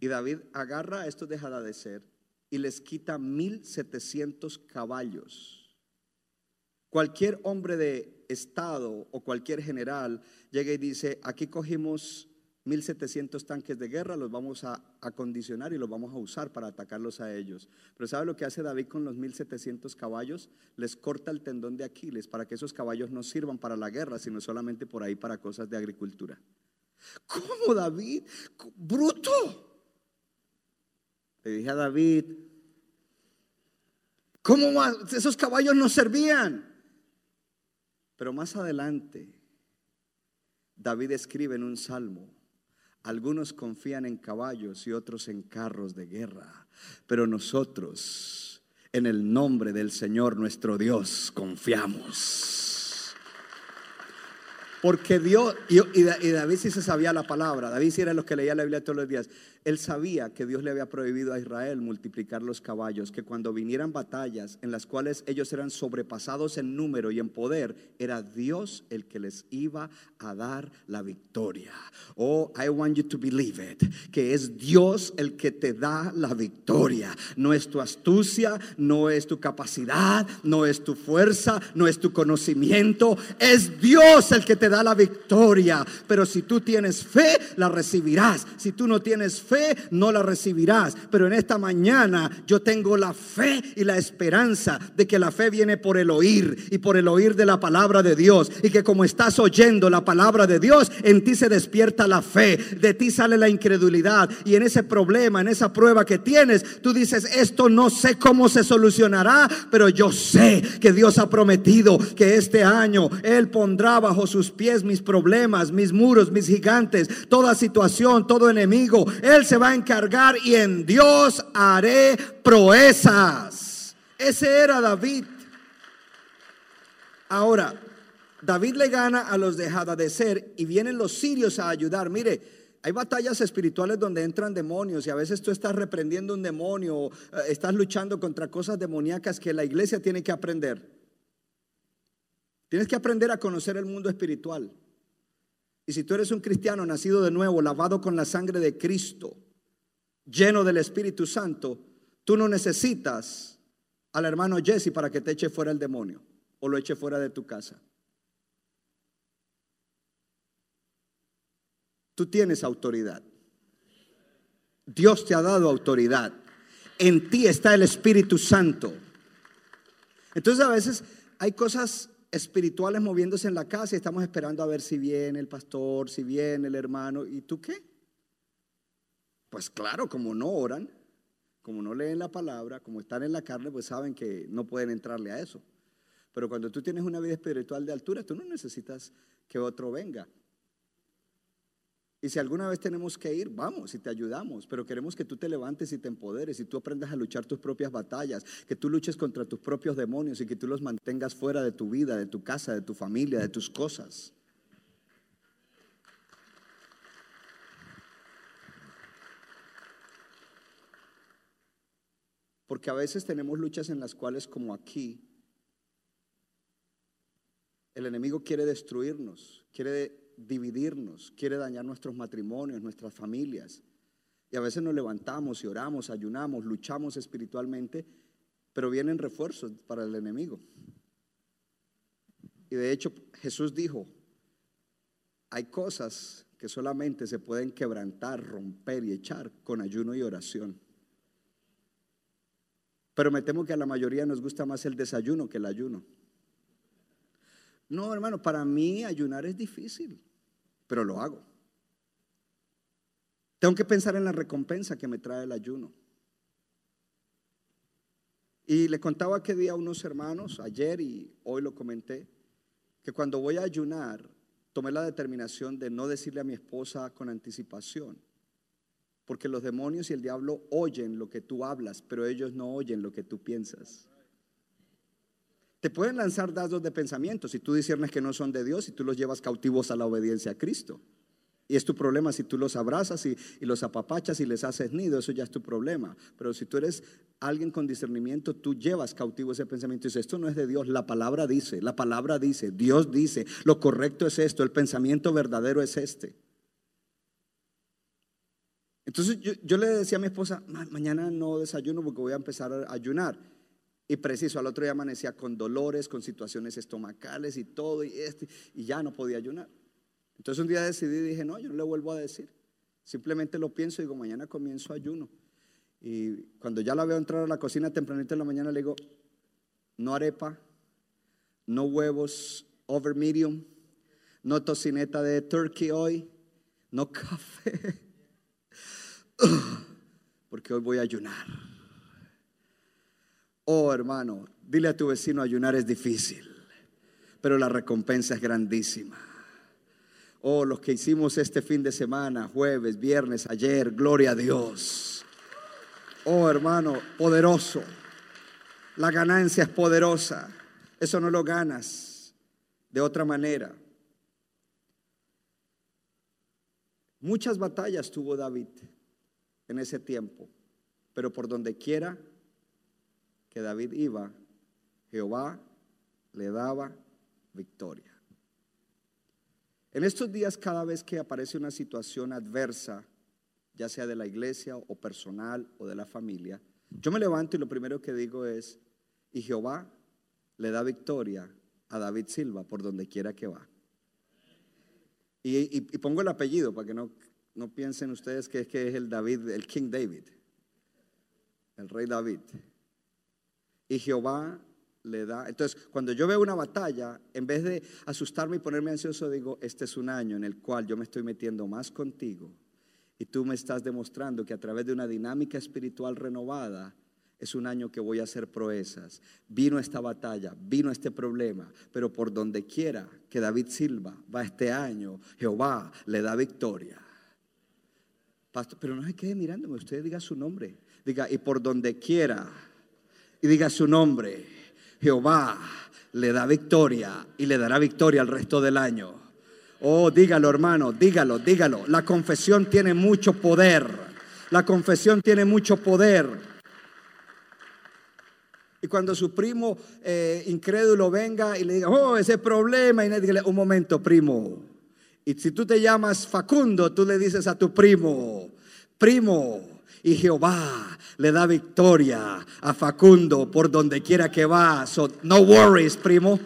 Y David agarra a estos de Hadadezer y les quita 1700 caballos. Cualquier hombre de estado o cualquier general llega y dice, aquí cogimos 1700 tanques de guerra, los vamos a acondicionar y los vamos a usar para atacarlos a ellos. Pero ¿sabe lo que hace David con los 1700 caballos? Les corta el tendón de Aquiles para que esos caballos no sirvan para la guerra, sino solamente por ahí para cosas de agricultura. ¿Cómo David? Bruto. Le dije a David, ¿cómo esos caballos no servían? Pero más adelante, David escribe en un salmo, algunos confían en caballos y otros en carros de guerra, pero nosotros en el nombre del Señor nuestro Dios confiamos. Porque Dios, y, David sí se sabía la palabra, David sí era los que leía la Biblia todos los días. Él sabía que Dios le había prohibido a Israel multiplicar los caballos, que cuando vinieran batallas en las cuales ellos eran sobrepasados en número y en poder, era Dios el que les iba a dar la victoria. Oh, I want you to believe it, que es Dios el que te da la victoria. No es tu astucia, no es tu capacidad, no es tu fuerza, no es tu conocimiento, es Dios el que te da la victoria. Pero si tú tienes fe, la recibirás. Si tú no tienes fe, fe, no la recibirás. Pero en esta mañana yo tengo la fe y la esperanza de que la fe viene por el oír y por el oír de la palabra de Dios. Y que como estás oyendo la palabra de Dios, en ti se despierta la fe, de ti sale la incredulidad. Y en ese problema, en esa prueba que tienes, tú dices, esto no sé cómo se solucionará, pero yo sé que Dios ha prometido que este año Él pondrá bajo sus pies mis problemas, mis muros, mis gigantes, toda situación, todo enemigo. Él se va a encargar y en Dios haré proezas. Ese era David. Ahora, David le gana a los de ser y vienen los sirios a ayudar. Mire, hay batallas espirituales donde entran demonios y a veces tú estás reprendiendo un demonio, eh, estás luchando contra cosas demoníacas que la iglesia tiene que aprender. Tienes que aprender a conocer el mundo espiritual. Y si tú eres un cristiano nacido de nuevo, lavado con la sangre de Cristo, lleno del Espíritu Santo, tú no necesitas al hermano Jesse para que te eche fuera el demonio o lo eche fuera de tu casa. Tú tienes autoridad. Dios te ha dado autoridad. En ti está el Espíritu Santo. Entonces a veces hay cosas espirituales moviéndose en la casa y estamos esperando a ver si viene el pastor, si viene el hermano. ¿Y tú qué? Pues claro, como no oran, como no leen la palabra, como están en la carne, pues saben que no pueden entrarle a eso. Pero cuando tú tienes una vida espiritual de altura, tú no necesitas que otro venga. Y si alguna vez tenemos que ir, vamos y te ayudamos, pero queremos que tú te levantes y te empoderes y tú aprendas a luchar tus propias batallas, que tú luches contra tus propios demonios y que tú los mantengas fuera de tu vida, de tu casa, de tu familia, de tus cosas. Porque a veces tenemos luchas en las cuales, como aquí, el enemigo quiere destruirnos, quiere dividirnos, quiere dañar nuestros matrimonios, nuestras familias. Y a veces nos levantamos y oramos, ayunamos, luchamos espiritualmente, pero vienen refuerzos para el enemigo. Y de hecho Jesús dijo, hay cosas que solamente se pueden quebrantar, romper y echar con ayuno y oración. Pero me temo que a la mayoría nos gusta más el desayuno que el ayuno. No, hermano, para mí ayunar es difícil pero lo hago. Tengo que pensar en la recompensa que me trae el ayuno. Y le contaba que día a unos hermanos, ayer y hoy lo comenté, que cuando voy a ayunar, tomé la determinación de no decirle a mi esposa con anticipación, porque los demonios y el diablo oyen lo que tú hablas, pero ellos no oyen lo que tú piensas. Te pueden lanzar dados de pensamiento si tú disiernes que no son de Dios y tú los llevas cautivos a la obediencia a Cristo. Y es tu problema si tú los abrazas y, los apapachas y les haces nido, eso ya es tu problema. Pero si tú eres alguien con discernimiento, tú llevas cautivo ese pensamiento y dices, esto no es de Dios, la palabra dice, la palabra dice, Dios dice, lo correcto es esto, el pensamiento verdadero es este. Entonces yo, yo le decía a mi esposa, mañana no desayuno porque voy a empezar a ayunar. Y preciso, al otro día amanecía con dolores, con situaciones estomacales y todo, y, este, y ya no podía ayunar. Entonces un día decidí y dije, no, yo no le vuelvo a decir. Simplemente lo pienso y digo, mañana comienzo ayuno. Y cuando ya la veo entrar a la cocina tempranito en la mañana, le digo, no arepa, no huevos over medium, no tocineta de turkey hoy, no café, porque hoy voy a ayunar. Oh hermano, dile a tu vecino, ayunar es difícil, pero la recompensa es grandísima. Oh, los que hicimos este fin de semana, jueves, viernes, ayer, gloria a Dios. Oh hermano, poderoso. La ganancia es poderosa. Eso no lo ganas de otra manera. Muchas batallas tuvo David. en ese tiempo, pero por donde quiera que David iba, Jehová le daba victoria. En estos días, cada vez que aparece una situación adversa, ya sea de la iglesia o personal o de la familia, yo me levanto y lo primero que digo es, y Jehová le da victoria a David Silva por donde quiera que va. Y, pongo el apellido para que no, no piensen ustedes que es, que es el David, el King David, el rey David. Y Jehová le da. Entonces, cuando yo veo una batalla, en vez de asustarme y ponerme ansioso, digo, este es un año en el cual yo me estoy metiendo más contigo y tú me estás demostrando que a través de una dinámica espiritual renovada, es un año que voy a hacer proezas. Vino esta batalla, vino este problema, pero por donde quiera que David Silva va este año, Jehová le da victoria. Pastor, pero no se quede mirándome, usted diga su nombre. Diga, y por donde quiera, y diga su nombre, Jehová le da victoria y le dará victoria al resto del año. Oh, dígalo hermano, dígalo, dígalo. La confesión tiene mucho poder. La confesión tiene mucho poder. Y cuando su primo eh, incrédulo venga y le diga, oh, ese problema, y le diga, un momento, primo. Y si tú te llamas Facundo, tú le dices a tu primo, primo, y Jehová le da victoria a Facundo por donde quiera que va. So, no worries, primo.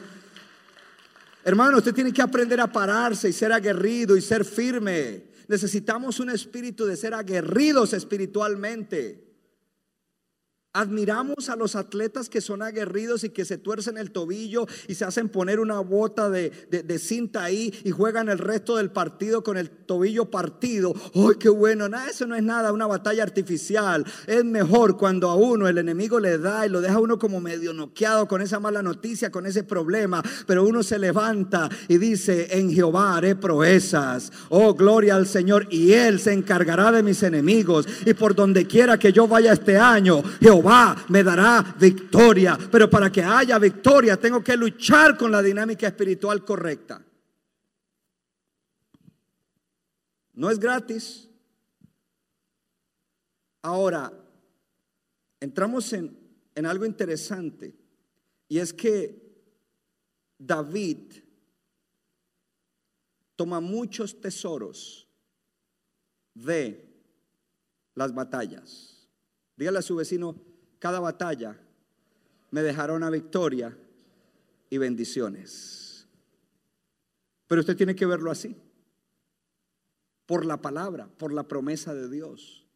Hermano, usted tiene que aprender a pararse y ser aguerrido y ser firme. Necesitamos un espíritu de ser aguerridos espiritualmente. Admiramos a los atletas que son aguerridos y que se tuercen el tobillo y se hacen poner una bota de, cinta ahí y juegan el resto del partido con el tobillo partido. ¡Ay, qué bueno! Nada, eso no es nada, una batalla artificial. Es mejor cuando a uno el enemigo le da y lo deja uno como medio noqueado con esa mala noticia, con ese problema. Pero uno se levanta y dice, en Jehová haré proezas. Oh, gloria al Señor. Y Él se encargará de mis enemigos. Y por donde quiera que yo vaya este año, Jehová me dará victoria. Pero para que haya victoria tengo que luchar con la dinámica espiritual correcta. No es gratis. Ahora, entramos en, en algo interesante. Y es que David toma muchos tesoros de las batallas. Dígale a su vecino, cada batalla me dejará una victoria y bendiciones. Pero usted tiene que verlo así, por la palabra, por la promesa de Dios.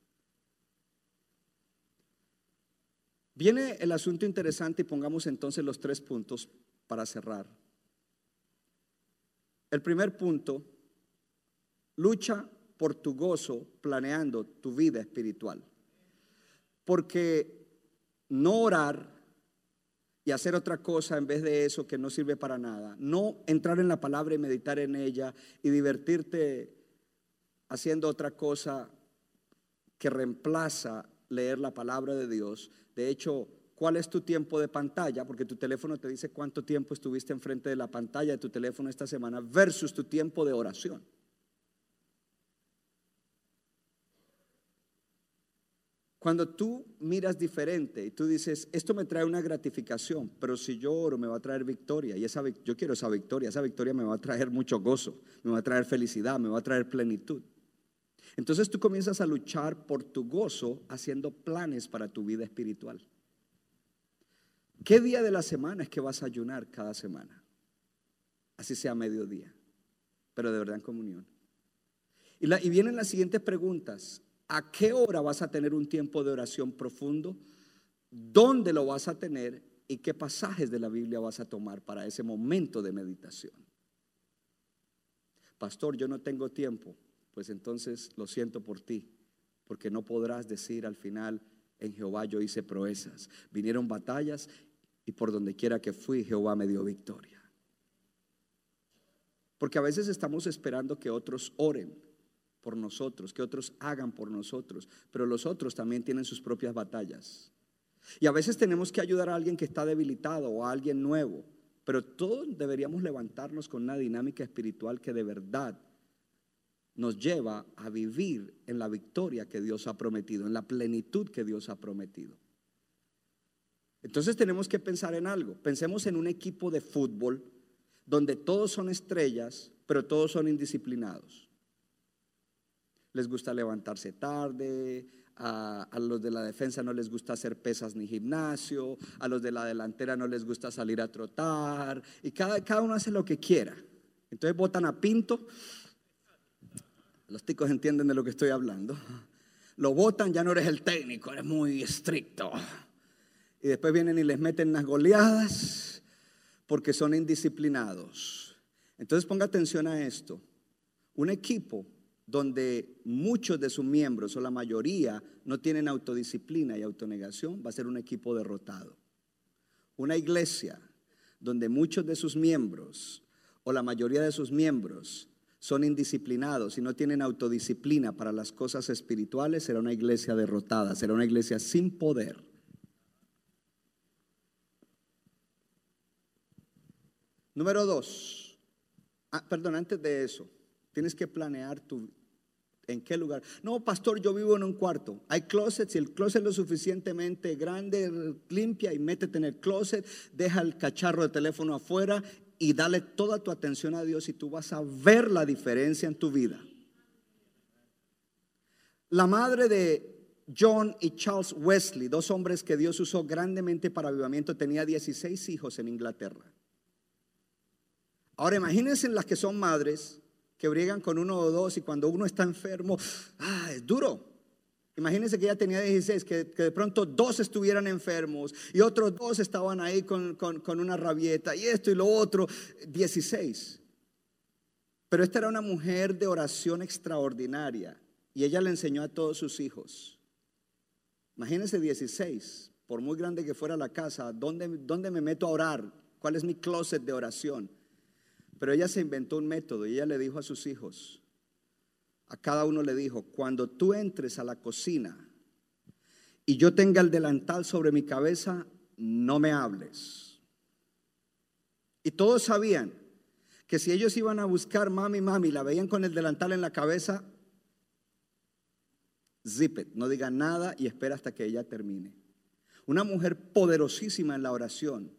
Viene el asunto interesante y pongamos entonces los tres puntos para cerrar. El primer punto, lucha por tu gozo planeando tu vida espiritual. Porque no orar y hacer otra cosa en vez de eso que no sirve para nada, no entrar en la palabra y meditar en ella y divertirte haciendo otra cosa que reemplaza leer la palabra de Dios. De hecho, ¿cuál es tu tiempo de pantalla? Porque tu teléfono te dice cuánto tiempo estuviste enfrente de la pantalla de tu teléfono esta semana versus tu tiempo de oración. Cuando tú miras diferente y tú dices, esto me trae una gratificación, pero si yo oro me va a traer victoria y esa, yo quiero esa victoria, esa victoria me va a traer mucho gozo, me va a traer felicidad, me va a traer plenitud. Entonces tú comienzas a luchar por tu gozo haciendo planes para tu vida espiritual. ¿Qué día de la semana es que vas a ayunar cada semana? Así sea mediodía, pero de verdad en comunión. Y, y vienen las siguientes preguntas. ¿A qué hora vas a tener un tiempo de oración profundo? ¿Dónde lo vas a tener? ¿Y qué pasajes de la Biblia vas a tomar para ese momento de meditación? Pastor, yo no tengo tiempo. Pues entonces lo siento por ti, porque no podrás decir al final, en Jehová yo hice proezas. Vinieron batallas y por donde quiera que fui, Jehová me dio victoria. Porque a veces estamos esperando que otros oren por nosotros, que otros hagan por nosotros, pero los otros también tienen sus propias batallas. Y a veces tenemos que ayudar a alguien que está debilitado o a alguien nuevo, pero todos deberíamos levantarnos con una dinámica espiritual que de verdad nos lleva a vivir en la victoria que Dios ha prometido, en la plenitud que Dios ha prometido. Entonces tenemos que pensar en algo. Pensemos en un equipo de fútbol donde todos son estrellas, pero todos son indisciplinados. Les gusta levantarse tarde, a, los de la defensa no les gusta hacer pesas ni gimnasio, a los de la delantera no les gusta salir a trotar, y cada, cada uno hace lo que quiera. Entonces votan a Pinto, los ticos entienden de lo que estoy hablando, lo votan, ya no eres el técnico, eres muy estricto. Y después vienen y les meten unas goleadas porque son indisciplinados. Entonces ponga atención a esto. Un equipo donde muchos de sus miembros o la mayoría no tienen autodisciplina y autonegación, va a ser un equipo derrotado. Una iglesia donde muchos de sus miembros o la mayoría de sus miembros son indisciplinados y no tienen autodisciplina para las cosas espirituales, será una iglesia derrotada, será una iglesia sin poder. Número dos, ah, perdón, antes de eso, tienes que planear tu, ¿En qué lugar? No, pastor, yo vivo en un cuarto. Hay closets, si el closet es lo suficientemente grande, limpia y métete en el closet, deja el cacharro de teléfono afuera y dale toda tu atención a Dios y tú vas a ver la diferencia en tu vida. La madre de John y Charles Wesley, dos hombres que Dios usó grandemente para avivamiento, tenía 16 hijos en Inglaterra. Ahora imagínense las que son madres que briegan con uno o dos y cuando uno está enfermo, ah, es duro. Imagínense que ella tenía 16, que, de pronto dos estuvieran enfermos y otros dos estaban ahí con, con una rabieta y esto y lo otro, 16. Pero esta era una mujer de oración extraordinaria y ella le enseñó a todos sus hijos. Imagínense 16, por muy grande que fuera la casa, ¿dónde, ¿dónde me meto a orar? ¿Cuál es mi closet de oración? Pero ella se inventó un método y ella le dijo a sus hijos, a cada uno le dijo, cuando tú entres a la cocina y yo tenga el delantal sobre mi cabeza, no me hables. Y todos sabían que si ellos iban a buscar mami, mami, la veían con el delantal en la cabeza, zip it, no diga nada y espera hasta que ella termine. Una mujer poderosísima en la oración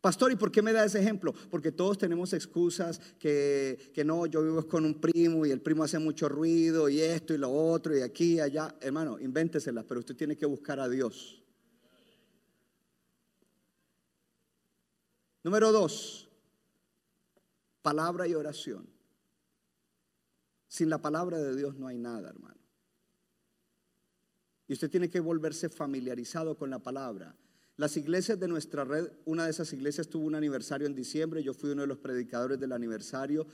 Pastor, ¿y por qué me da ese ejemplo? Porque todos tenemos excusas que, que, no, yo vivo con un primo y el primo hace mucho ruido y esto y lo otro y aquí y allá. Hermano, invénteselas, pero usted tiene que buscar a Dios. Número dos, palabra y oración. Sin la palabra de Dios no hay nada, hermano. Y usted tiene que volverse familiarizado con la palabra. Las iglesias de nuestra red, una de esas iglesias tuvo un aniversario en diciembre, yo fui uno de los predicadores del aniversario.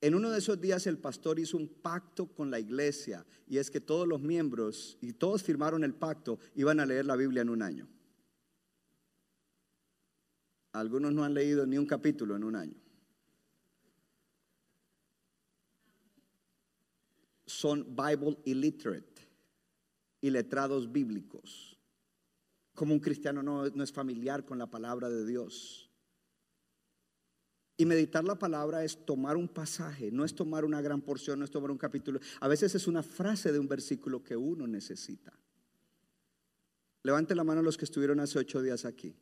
En uno de esos días el pastor hizo un pacto con la iglesia y es que todos los miembros y todos firmaron el pacto iban a leer la Biblia en un año. Algunos no han leído ni un capítulo en un año. Son Bible illiterate, iletrados bíblicos como un cristiano no, es familiar con la palabra de Dios. Y meditar la palabra es tomar un pasaje, no es tomar una gran porción, no es tomar un capítulo. A veces es una frase de un versículo que uno necesita. Levante la mano los que estuvieron hace ocho días aquí.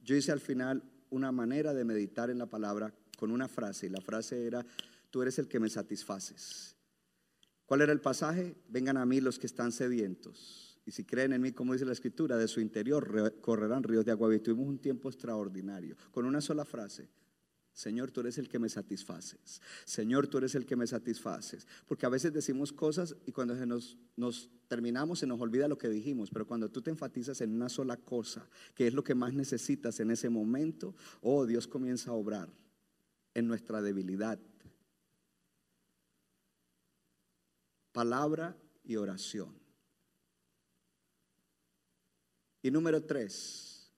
Yo hice al final una manera de meditar en la palabra con una frase y la frase era, tú eres el que me satisfaces. ¿Cuál era el pasaje? Vengan a mí los que están sedientos y si creen en mí, como dice la escritura, de su interior correrán ríos de agua. Y tuvimos un tiempo extraordinario, con una sola frase. Señor, tú eres el que me satisfaces. Señor, tú eres el que me satisfaces. Porque a veces decimos cosas y cuando nos, nos terminamos se nos olvida lo que dijimos. Pero cuando tú te enfatizas en una sola cosa, que es lo que más necesitas en ese momento, oh, Dios comienza a obrar en nuestra debilidad. Palabra y oración. Y número tres,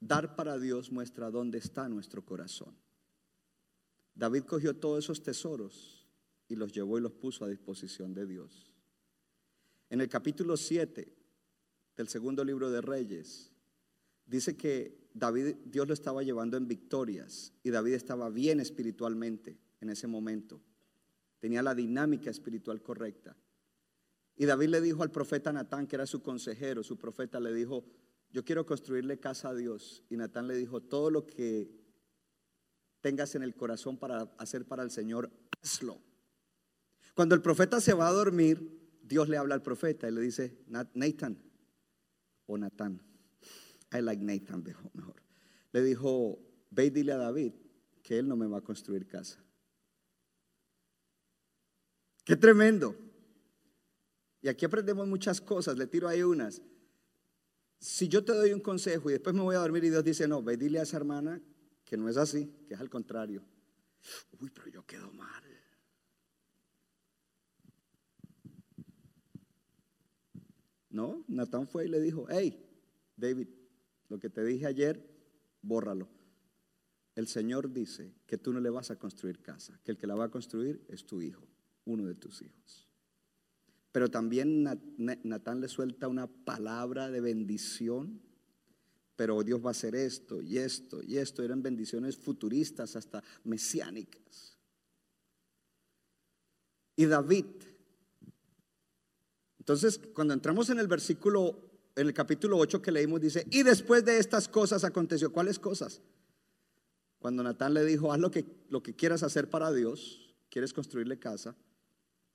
dar para Dios muestra dónde está nuestro corazón. David cogió todos esos tesoros y los llevó y los puso a disposición de Dios. En el capítulo 7 del segundo libro de Reyes, dice que David, Dios lo estaba llevando en victorias y David estaba bien espiritualmente. en ese momento. Tenía la dinámica espiritual correcta. Y David le dijo al profeta Natán, que era su consejero, su profeta le dijo, yo quiero construirle casa a Dios. Y Natán le dijo, todo lo que tengas en el corazón para hacer para el Señor, hazlo. Cuando el profeta se va a dormir, Dios le habla al profeta y le dice, Nathan o Natán. I like Nathan mejor. Le dijo, ve y dile a David que él no me va a construir casa. Qué tremendo. Y aquí aprendemos muchas cosas, le tiro ahí unas. Si yo te doy un consejo y después me voy a dormir y Dios dice, no, ve dile a esa hermana que no es así, que es al contrario. Uy, pero yo quedo mal. No, Natán fue y le dijo, hey, David, lo que te dije ayer, bórralo. El Señor dice que tú no le vas a construir casa, que el que la va a construir es tu hijo, uno de tus hijos. Pero también Natán le suelta una palabra de bendición, pero Dios va a hacer esto y esto y esto. Eran bendiciones futuristas, hasta mesiánicas. Y David entonces, cuando entramos en el versículo, en el capítulo 8 que leímos, dice, y después de estas cosas aconteció, ¿cuáles cosas? Cuando Natán le dijo, haz lo que, lo que quieras hacer para Dios, quieres construirle casa,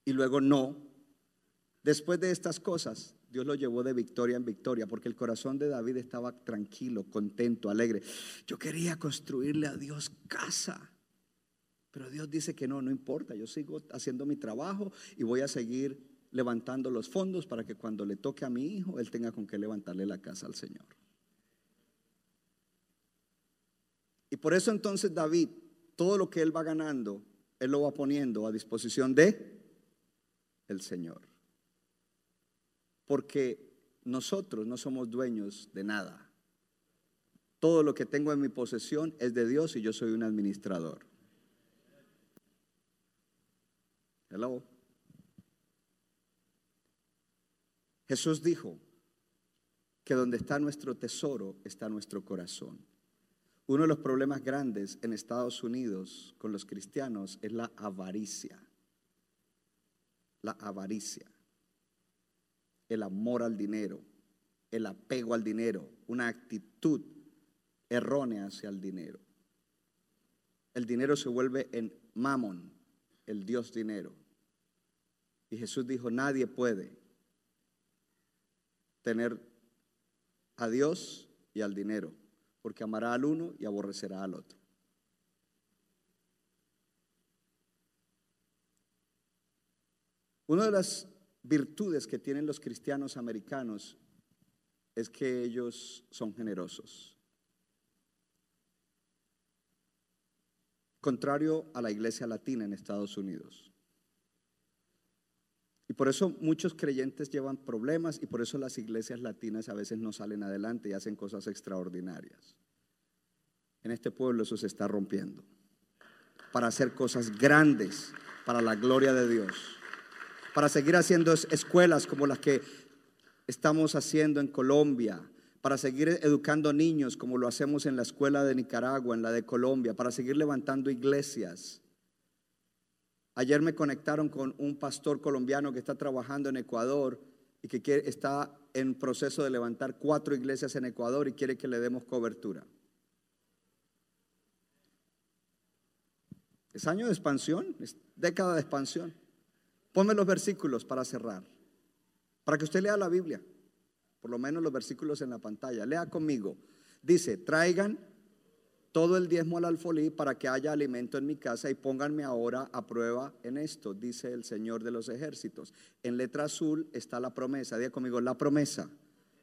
y luego no. Después de estas cosas, Dios lo llevó de victoria en victoria, porque el corazón de David estaba tranquilo, contento, alegre. Yo quería construirle a Dios casa. Pero Dios dice que no, no importa, yo sigo haciendo mi trabajo y voy a seguir levantando los fondos para que cuando le toque a mi hijo, él tenga con qué levantarle la casa al Señor. Y por eso entonces David, todo lo que él va ganando, él lo va poniendo a disposición de el Señor. Porque nosotros no somos dueños de nada. Todo lo que tengo en mi posesión es de Dios y yo soy un administrador. Hello. Jesús dijo que donde está nuestro tesoro está nuestro corazón. Uno de los problemas grandes en Estados Unidos con los cristianos es la avaricia. La avaricia. El amor al dinero. El apego al dinero. Una actitud errónea hacia el dinero. El dinero se vuelve en mamón, el Dios dinero. Y Jesús dijo, nadie puede tener a Dios y al dinero, porque amará al uno y aborrecerá al otro. Una de las virtudes que tienen los cristianos americanos es que ellos son generosos. Contrario a la iglesia latina en Estados Unidos. Y por eso muchos creyentes llevan problemas y por eso las iglesias latinas a veces no salen adelante y hacen cosas extraordinarias. En este pueblo eso se está rompiendo. Para hacer cosas grandes para la gloria de Dios. Para seguir haciendo escuelas como las que estamos haciendo en Colombia. Para seguir educando niños como lo hacemos en la escuela de Nicaragua, en la de Colombia. Para seguir levantando iglesias Ayer me conectaron con un pastor colombiano que está trabajando en Ecuador y que está en proceso de levantar cuatro iglesias en Ecuador y quiere que le demos cobertura. Es año de expansión, es década de expansión. Ponme los versículos para cerrar, para que usted lea la Biblia, por lo menos los versículos en la pantalla. Lea conmigo. Dice, traigan todo el diezmo al alfolí para que haya alimento en mi casa y pónganme ahora a prueba en esto, dice el Señor de los ejércitos. En letra azul está la promesa, diga conmigo, la promesa,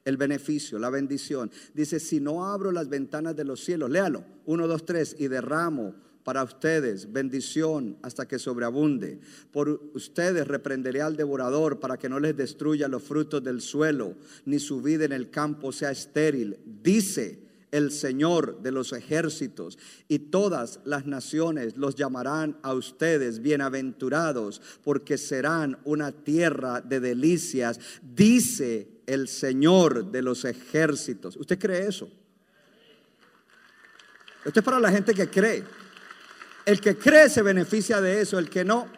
el beneficio, la bendición. Dice, si no abro las ventanas de los cielos, léalo, uno, dos, tres, y derramo para ustedes bendición hasta que sobreabunde. Por ustedes reprenderé al devorador para que no les destruya los frutos del suelo, ni su vida en el campo sea estéril. Dice el Señor de los ejércitos, y todas las naciones los llamarán a ustedes bienaventurados, porque serán una tierra de delicias, dice el Señor de los ejércitos. ¿Usted cree eso? Esto es para la gente que cree. El que cree se beneficia de eso, el que no,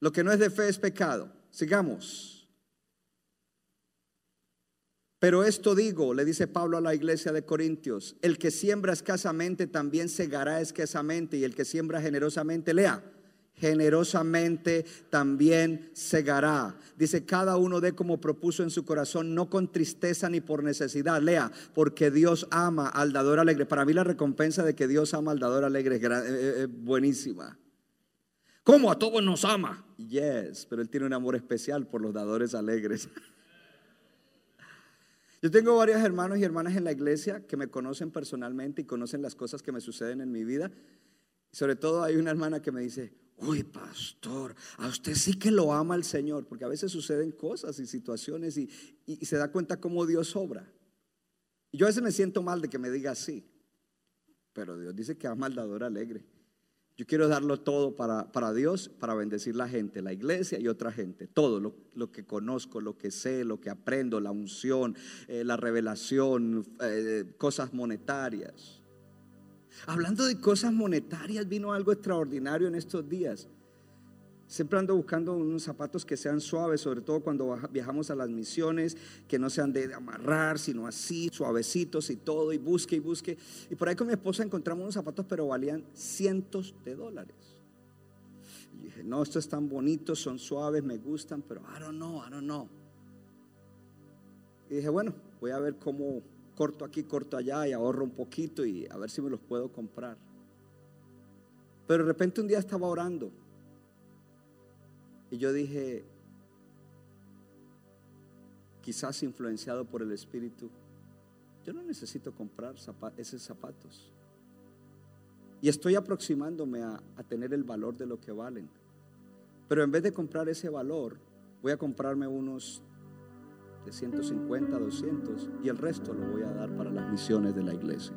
lo que no es de fe es pecado. Sigamos. Pero esto digo, le dice Pablo a la iglesia de Corintios, el que siembra escasamente también segará escasamente y el que siembra generosamente, lea, generosamente también segará. Dice, cada uno de como propuso en su corazón, no con tristeza ni por necesidad. Lea, porque Dios ama al dador alegre. Para mí la recompensa de que Dios ama al dador alegre es gra- eh, eh, buenísima. ¿Cómo a todos nos ama? Yes, pero Él tiene un amor especial por los dadores alegres. Yo tengo varios hermanos y hermanas en la iglesia que me conocen personalmente y conocen las cosas que me suceden en mi vida. Sobre todo hay una hermana que me dice, uy, pastor, a usted sí que lo ama el Señor, porque a veces suceden cosas y situaciones y, se da cuenta cómo Dios obra. Y yo a veces me siento mal de que me diga así, pero Dios dice que ama al alegre. Yo quiero darlo todo para, para Dios, para bendecir la gente, la iglesia y otra gente. Todo lo, lo que conozco, lo que sé, lo que aprendo, la unción, eh, la revelación, eh, cosas monetarias. Hablando de cosas monetarias, vino algo extraordinario en estos días. Siempre ando buscando unos zapatos que sean suaves, sobre todo cuando viajamos a las misiones, que no sean de amarrar, sino así, suavecitos y todo, y busque y busque. Y por ahí con mi esposa encontramos unos zapatos, pero valían cientos de dólares. Y dije, no, estos están bonitos, son suaves, me gustan, pero I don't know, I don't know. Y dije, bueno, voy a ver cómo corto aquí, corto allá y ahorro un poquito y a ver si me los puedo comprar. Pero de repente un día estaba orando y yo dije, quizás influenciado por el Espíritu, yo no necesito comprar esos zapatos. Y estoy aproximándome a, a tener el valor de lo que valen. Pero en vez de comprar ese valor, voy a comprarme unos de 150, 200 y el resto lo voy a dar para las misiones de la iglesia.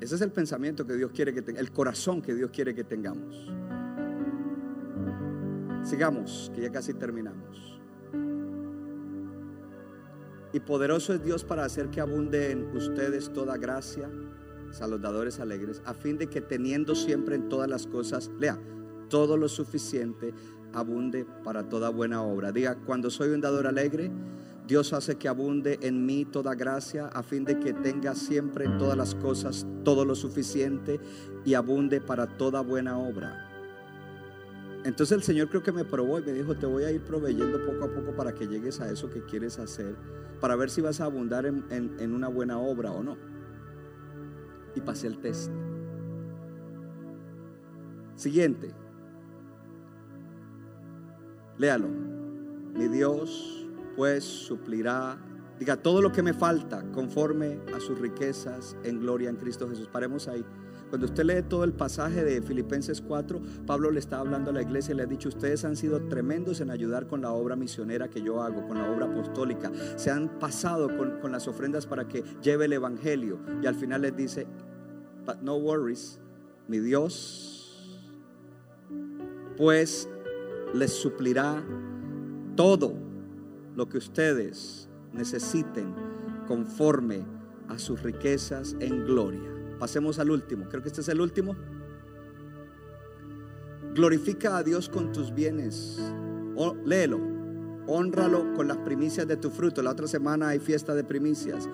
Ese es el pensamiento que Dios quiere que tengamos, el corazón que Dios quiere que tengamos. Sigamos, que ya casi terminamos. Y poderoso es Dios para hacer que abunde en ustedes toda gracia, saludadores alegres, a fin de que teniendo siempre en todas las cosas, lea, todo lo suficiente, abunde para toda buena obra. Diga, cuando soy un dador alegre, Dios hace que abunde en mí toda gracia, a fin de que tenga siempre en todas las cosas todo lo suficiente y abunde para toda buena obra. Entonces el Señor creo que me probó y me dijo, te voy a ir proveyendo poco a poco para que llegues a eso que quieres hacer, para ver si vas a abundar en, una buena obra o no. Y pasé el test. Siguiente. Léalo. Mi Dios pues suplirá, diga, todo lo que me falta conforme a sus riquezas en gloria en Cristo Jesús. Paremos ahí. Cuando usted lee todo el pasaje de Filipenses 4, Pablo le está hablando a la iglesia y le ha dicho, ustedes han sido tremendos en ayudar con la obra misionera que yo hago, con la obra apostólica. Se han pasado con, con las ofrendas para que lleve el Evangelio. Y al final les dice, but no worries, mi Dios, pues les suplirá todo lo que ustedes necesiten conforme a sus riquezas en gloria. Pasemos al último. Creo que este es el último. Glorifica a Dios con tus bienes. O- léelo. Honralo con las primicias de tu fruto. La otra semana hay fiesta de primicias.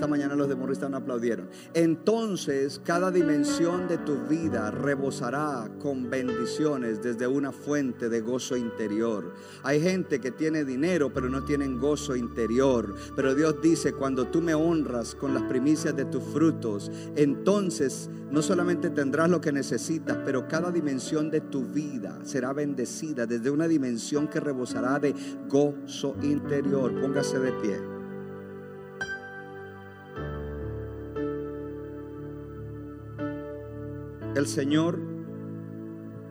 Esta mañana los de Morristown aplaudieron. Entonces cada dimensión de tu vida rebosará con bendiciones desde una fuente de gozo interior. Hay gente que tiene dinero pero no tienen gozo interior. Pero Dios dice, cuando tú me honras con las primicias de tus frutos, entonces no solamente tendrás lo que necesitas, pero cada dimensión de tu vida será bendecida desde una dimensión que rebosará de gozo interior. Póngase de pie. El Señor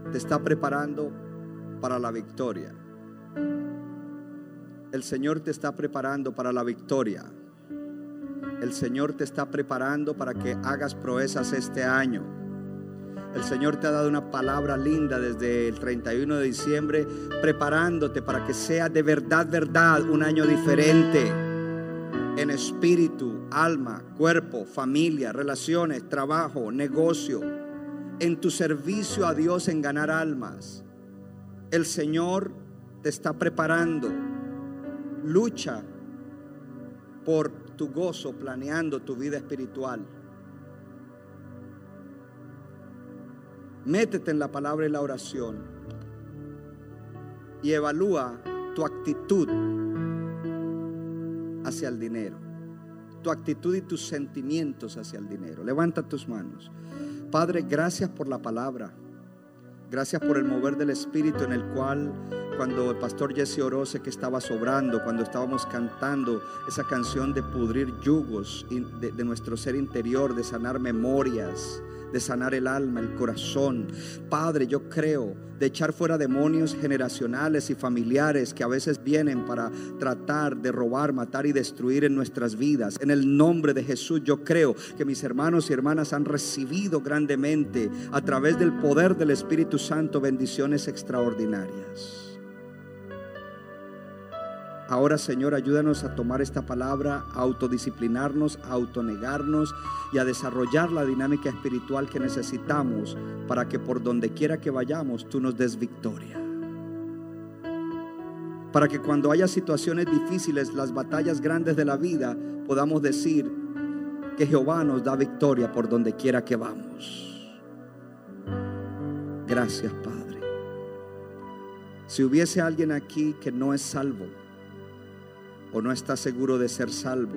te está preparando para la victoria. El Señor te está preparando para la victoria. El Señor te está preparando para que hagas proezas este año. El Señor te ha dado una palabra linda desde el 31 de diciembre, preparándote para que sea de verdad, verdad, un año diferente en espíritu, alma, cuerpo, familia, relaciones, trabajo, negocio, en tu servicio a Dios en ganar almas. El Señor te está preparando. Lucha por tu gozo planeando tu vida espiritual. Métete en la palabra y la oración y evalúa tu actitud hacia el dinero, tu actitud y tus sentimientos hacia el dinero. Levanta tus manos. Padre, gracias por la palabra. Gracias por el mover del Espíritu en el cual cuando el pastor Jesse oró, sé que estaba sobrando, cuando estábamos cantando esa canción de pudrir yugos de, de nuestro ser interior, de sanar memorias, de sanar el alma, el corazón. Padre, yo creo de echar fuera demonios generacionales y familiares que a veces vienen para tratar de robar, matar y destruir en nuestras vidas. En el nombre de Jesús yo creo que mis hermanos y hermanas han recibido grandemente a través del poder del Espíritu Santo bendiciones extraordinarias. Ahora, Señor, ayúdanos a tomar esta palabra, a autodisciplinarnos, a autonegarnos y a desarrollar la dinámica espiritual que necesitamos para que por donde quiera que vayamos, tú nos des victoria. Para que cuando haya situaciones difíciles, las batallas grandes de la vida, podamos decir que Jehová nos da victoria por donde quiera que vamos. Gracias, Padre. Si hubiese alguien aquí que no es salvo, o no estás seguro de ser salvo,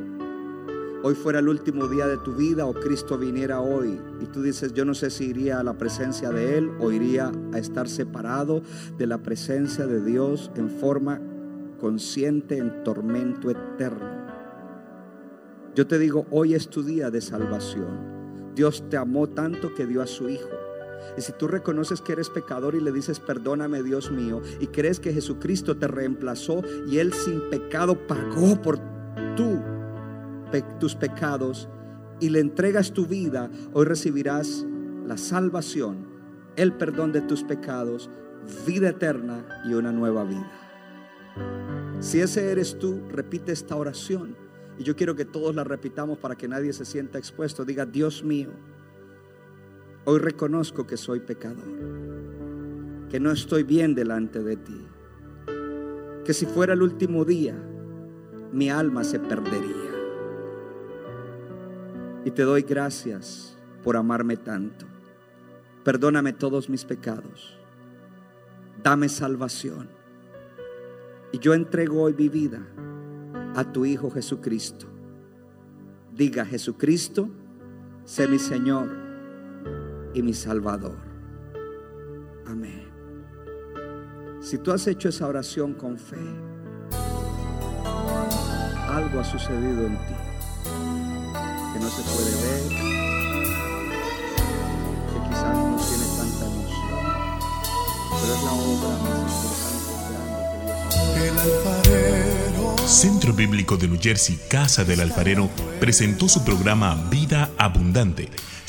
hoy fuera el último día de tu vida o Cristo viniera hoy y tú dices, yo no sé si iría a la presencia de Él o iría a estar separado de la presencia de Dios en forma consciente en tormento eterno. Yo te digo, hoy es tu día de salvación. Dios te amó tanto que dio a su Hijo. Y si tú reconoces que eres pecador y le dices, perdóname Dios mío, y crees que Jesucristo te reemplazó y Él sin pecado pagó por tú, tus pecados, y le entregas tu vida, hoy recibirás la salvación, el perdón de tus pecados, vida eterna y una nueva vida. Si ese eres tú, repite esta oración. Y yo quiero que todos la repitamos para que nadie se sienta expuesto. Diga, Dios mío Hoy reconozco que soy pecador, que no estoy bien delante de ti, que si fuera el último día, mi alma se perdería. Y te doy gracias por amarme tanto. Perdóname todos mis pecados. Dame salvación. Y yo entrego hoy mi vida a tu Hijo Jesucristo. Diga, Jesucristo, sé mi Señor y mi Salvador. Amén. Si tú has hecho esa oración con fe, algo ha sucedido en ti que no se puede ver, que quizás no tiene tanta emoción, pero es la obra más importante y grande que Dios ha El alfarero. Centro Bíblico de New Jersey, Casa del Alfarero, presentó su programa Vida Abundante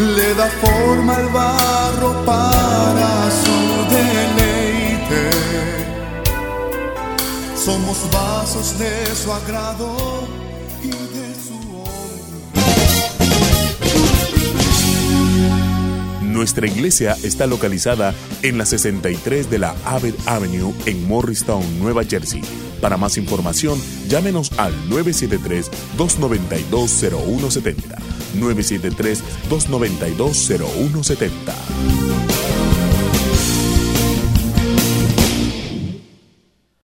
le da forma al barro para su deleite. Somos vasos de su agrado y de su Nuestra iglesia está localizada en la 63 de la Abbott Avenue en Morristown, Nueva Jersey. Para más información, llámenos al 973-292-0170. 973-292-0170.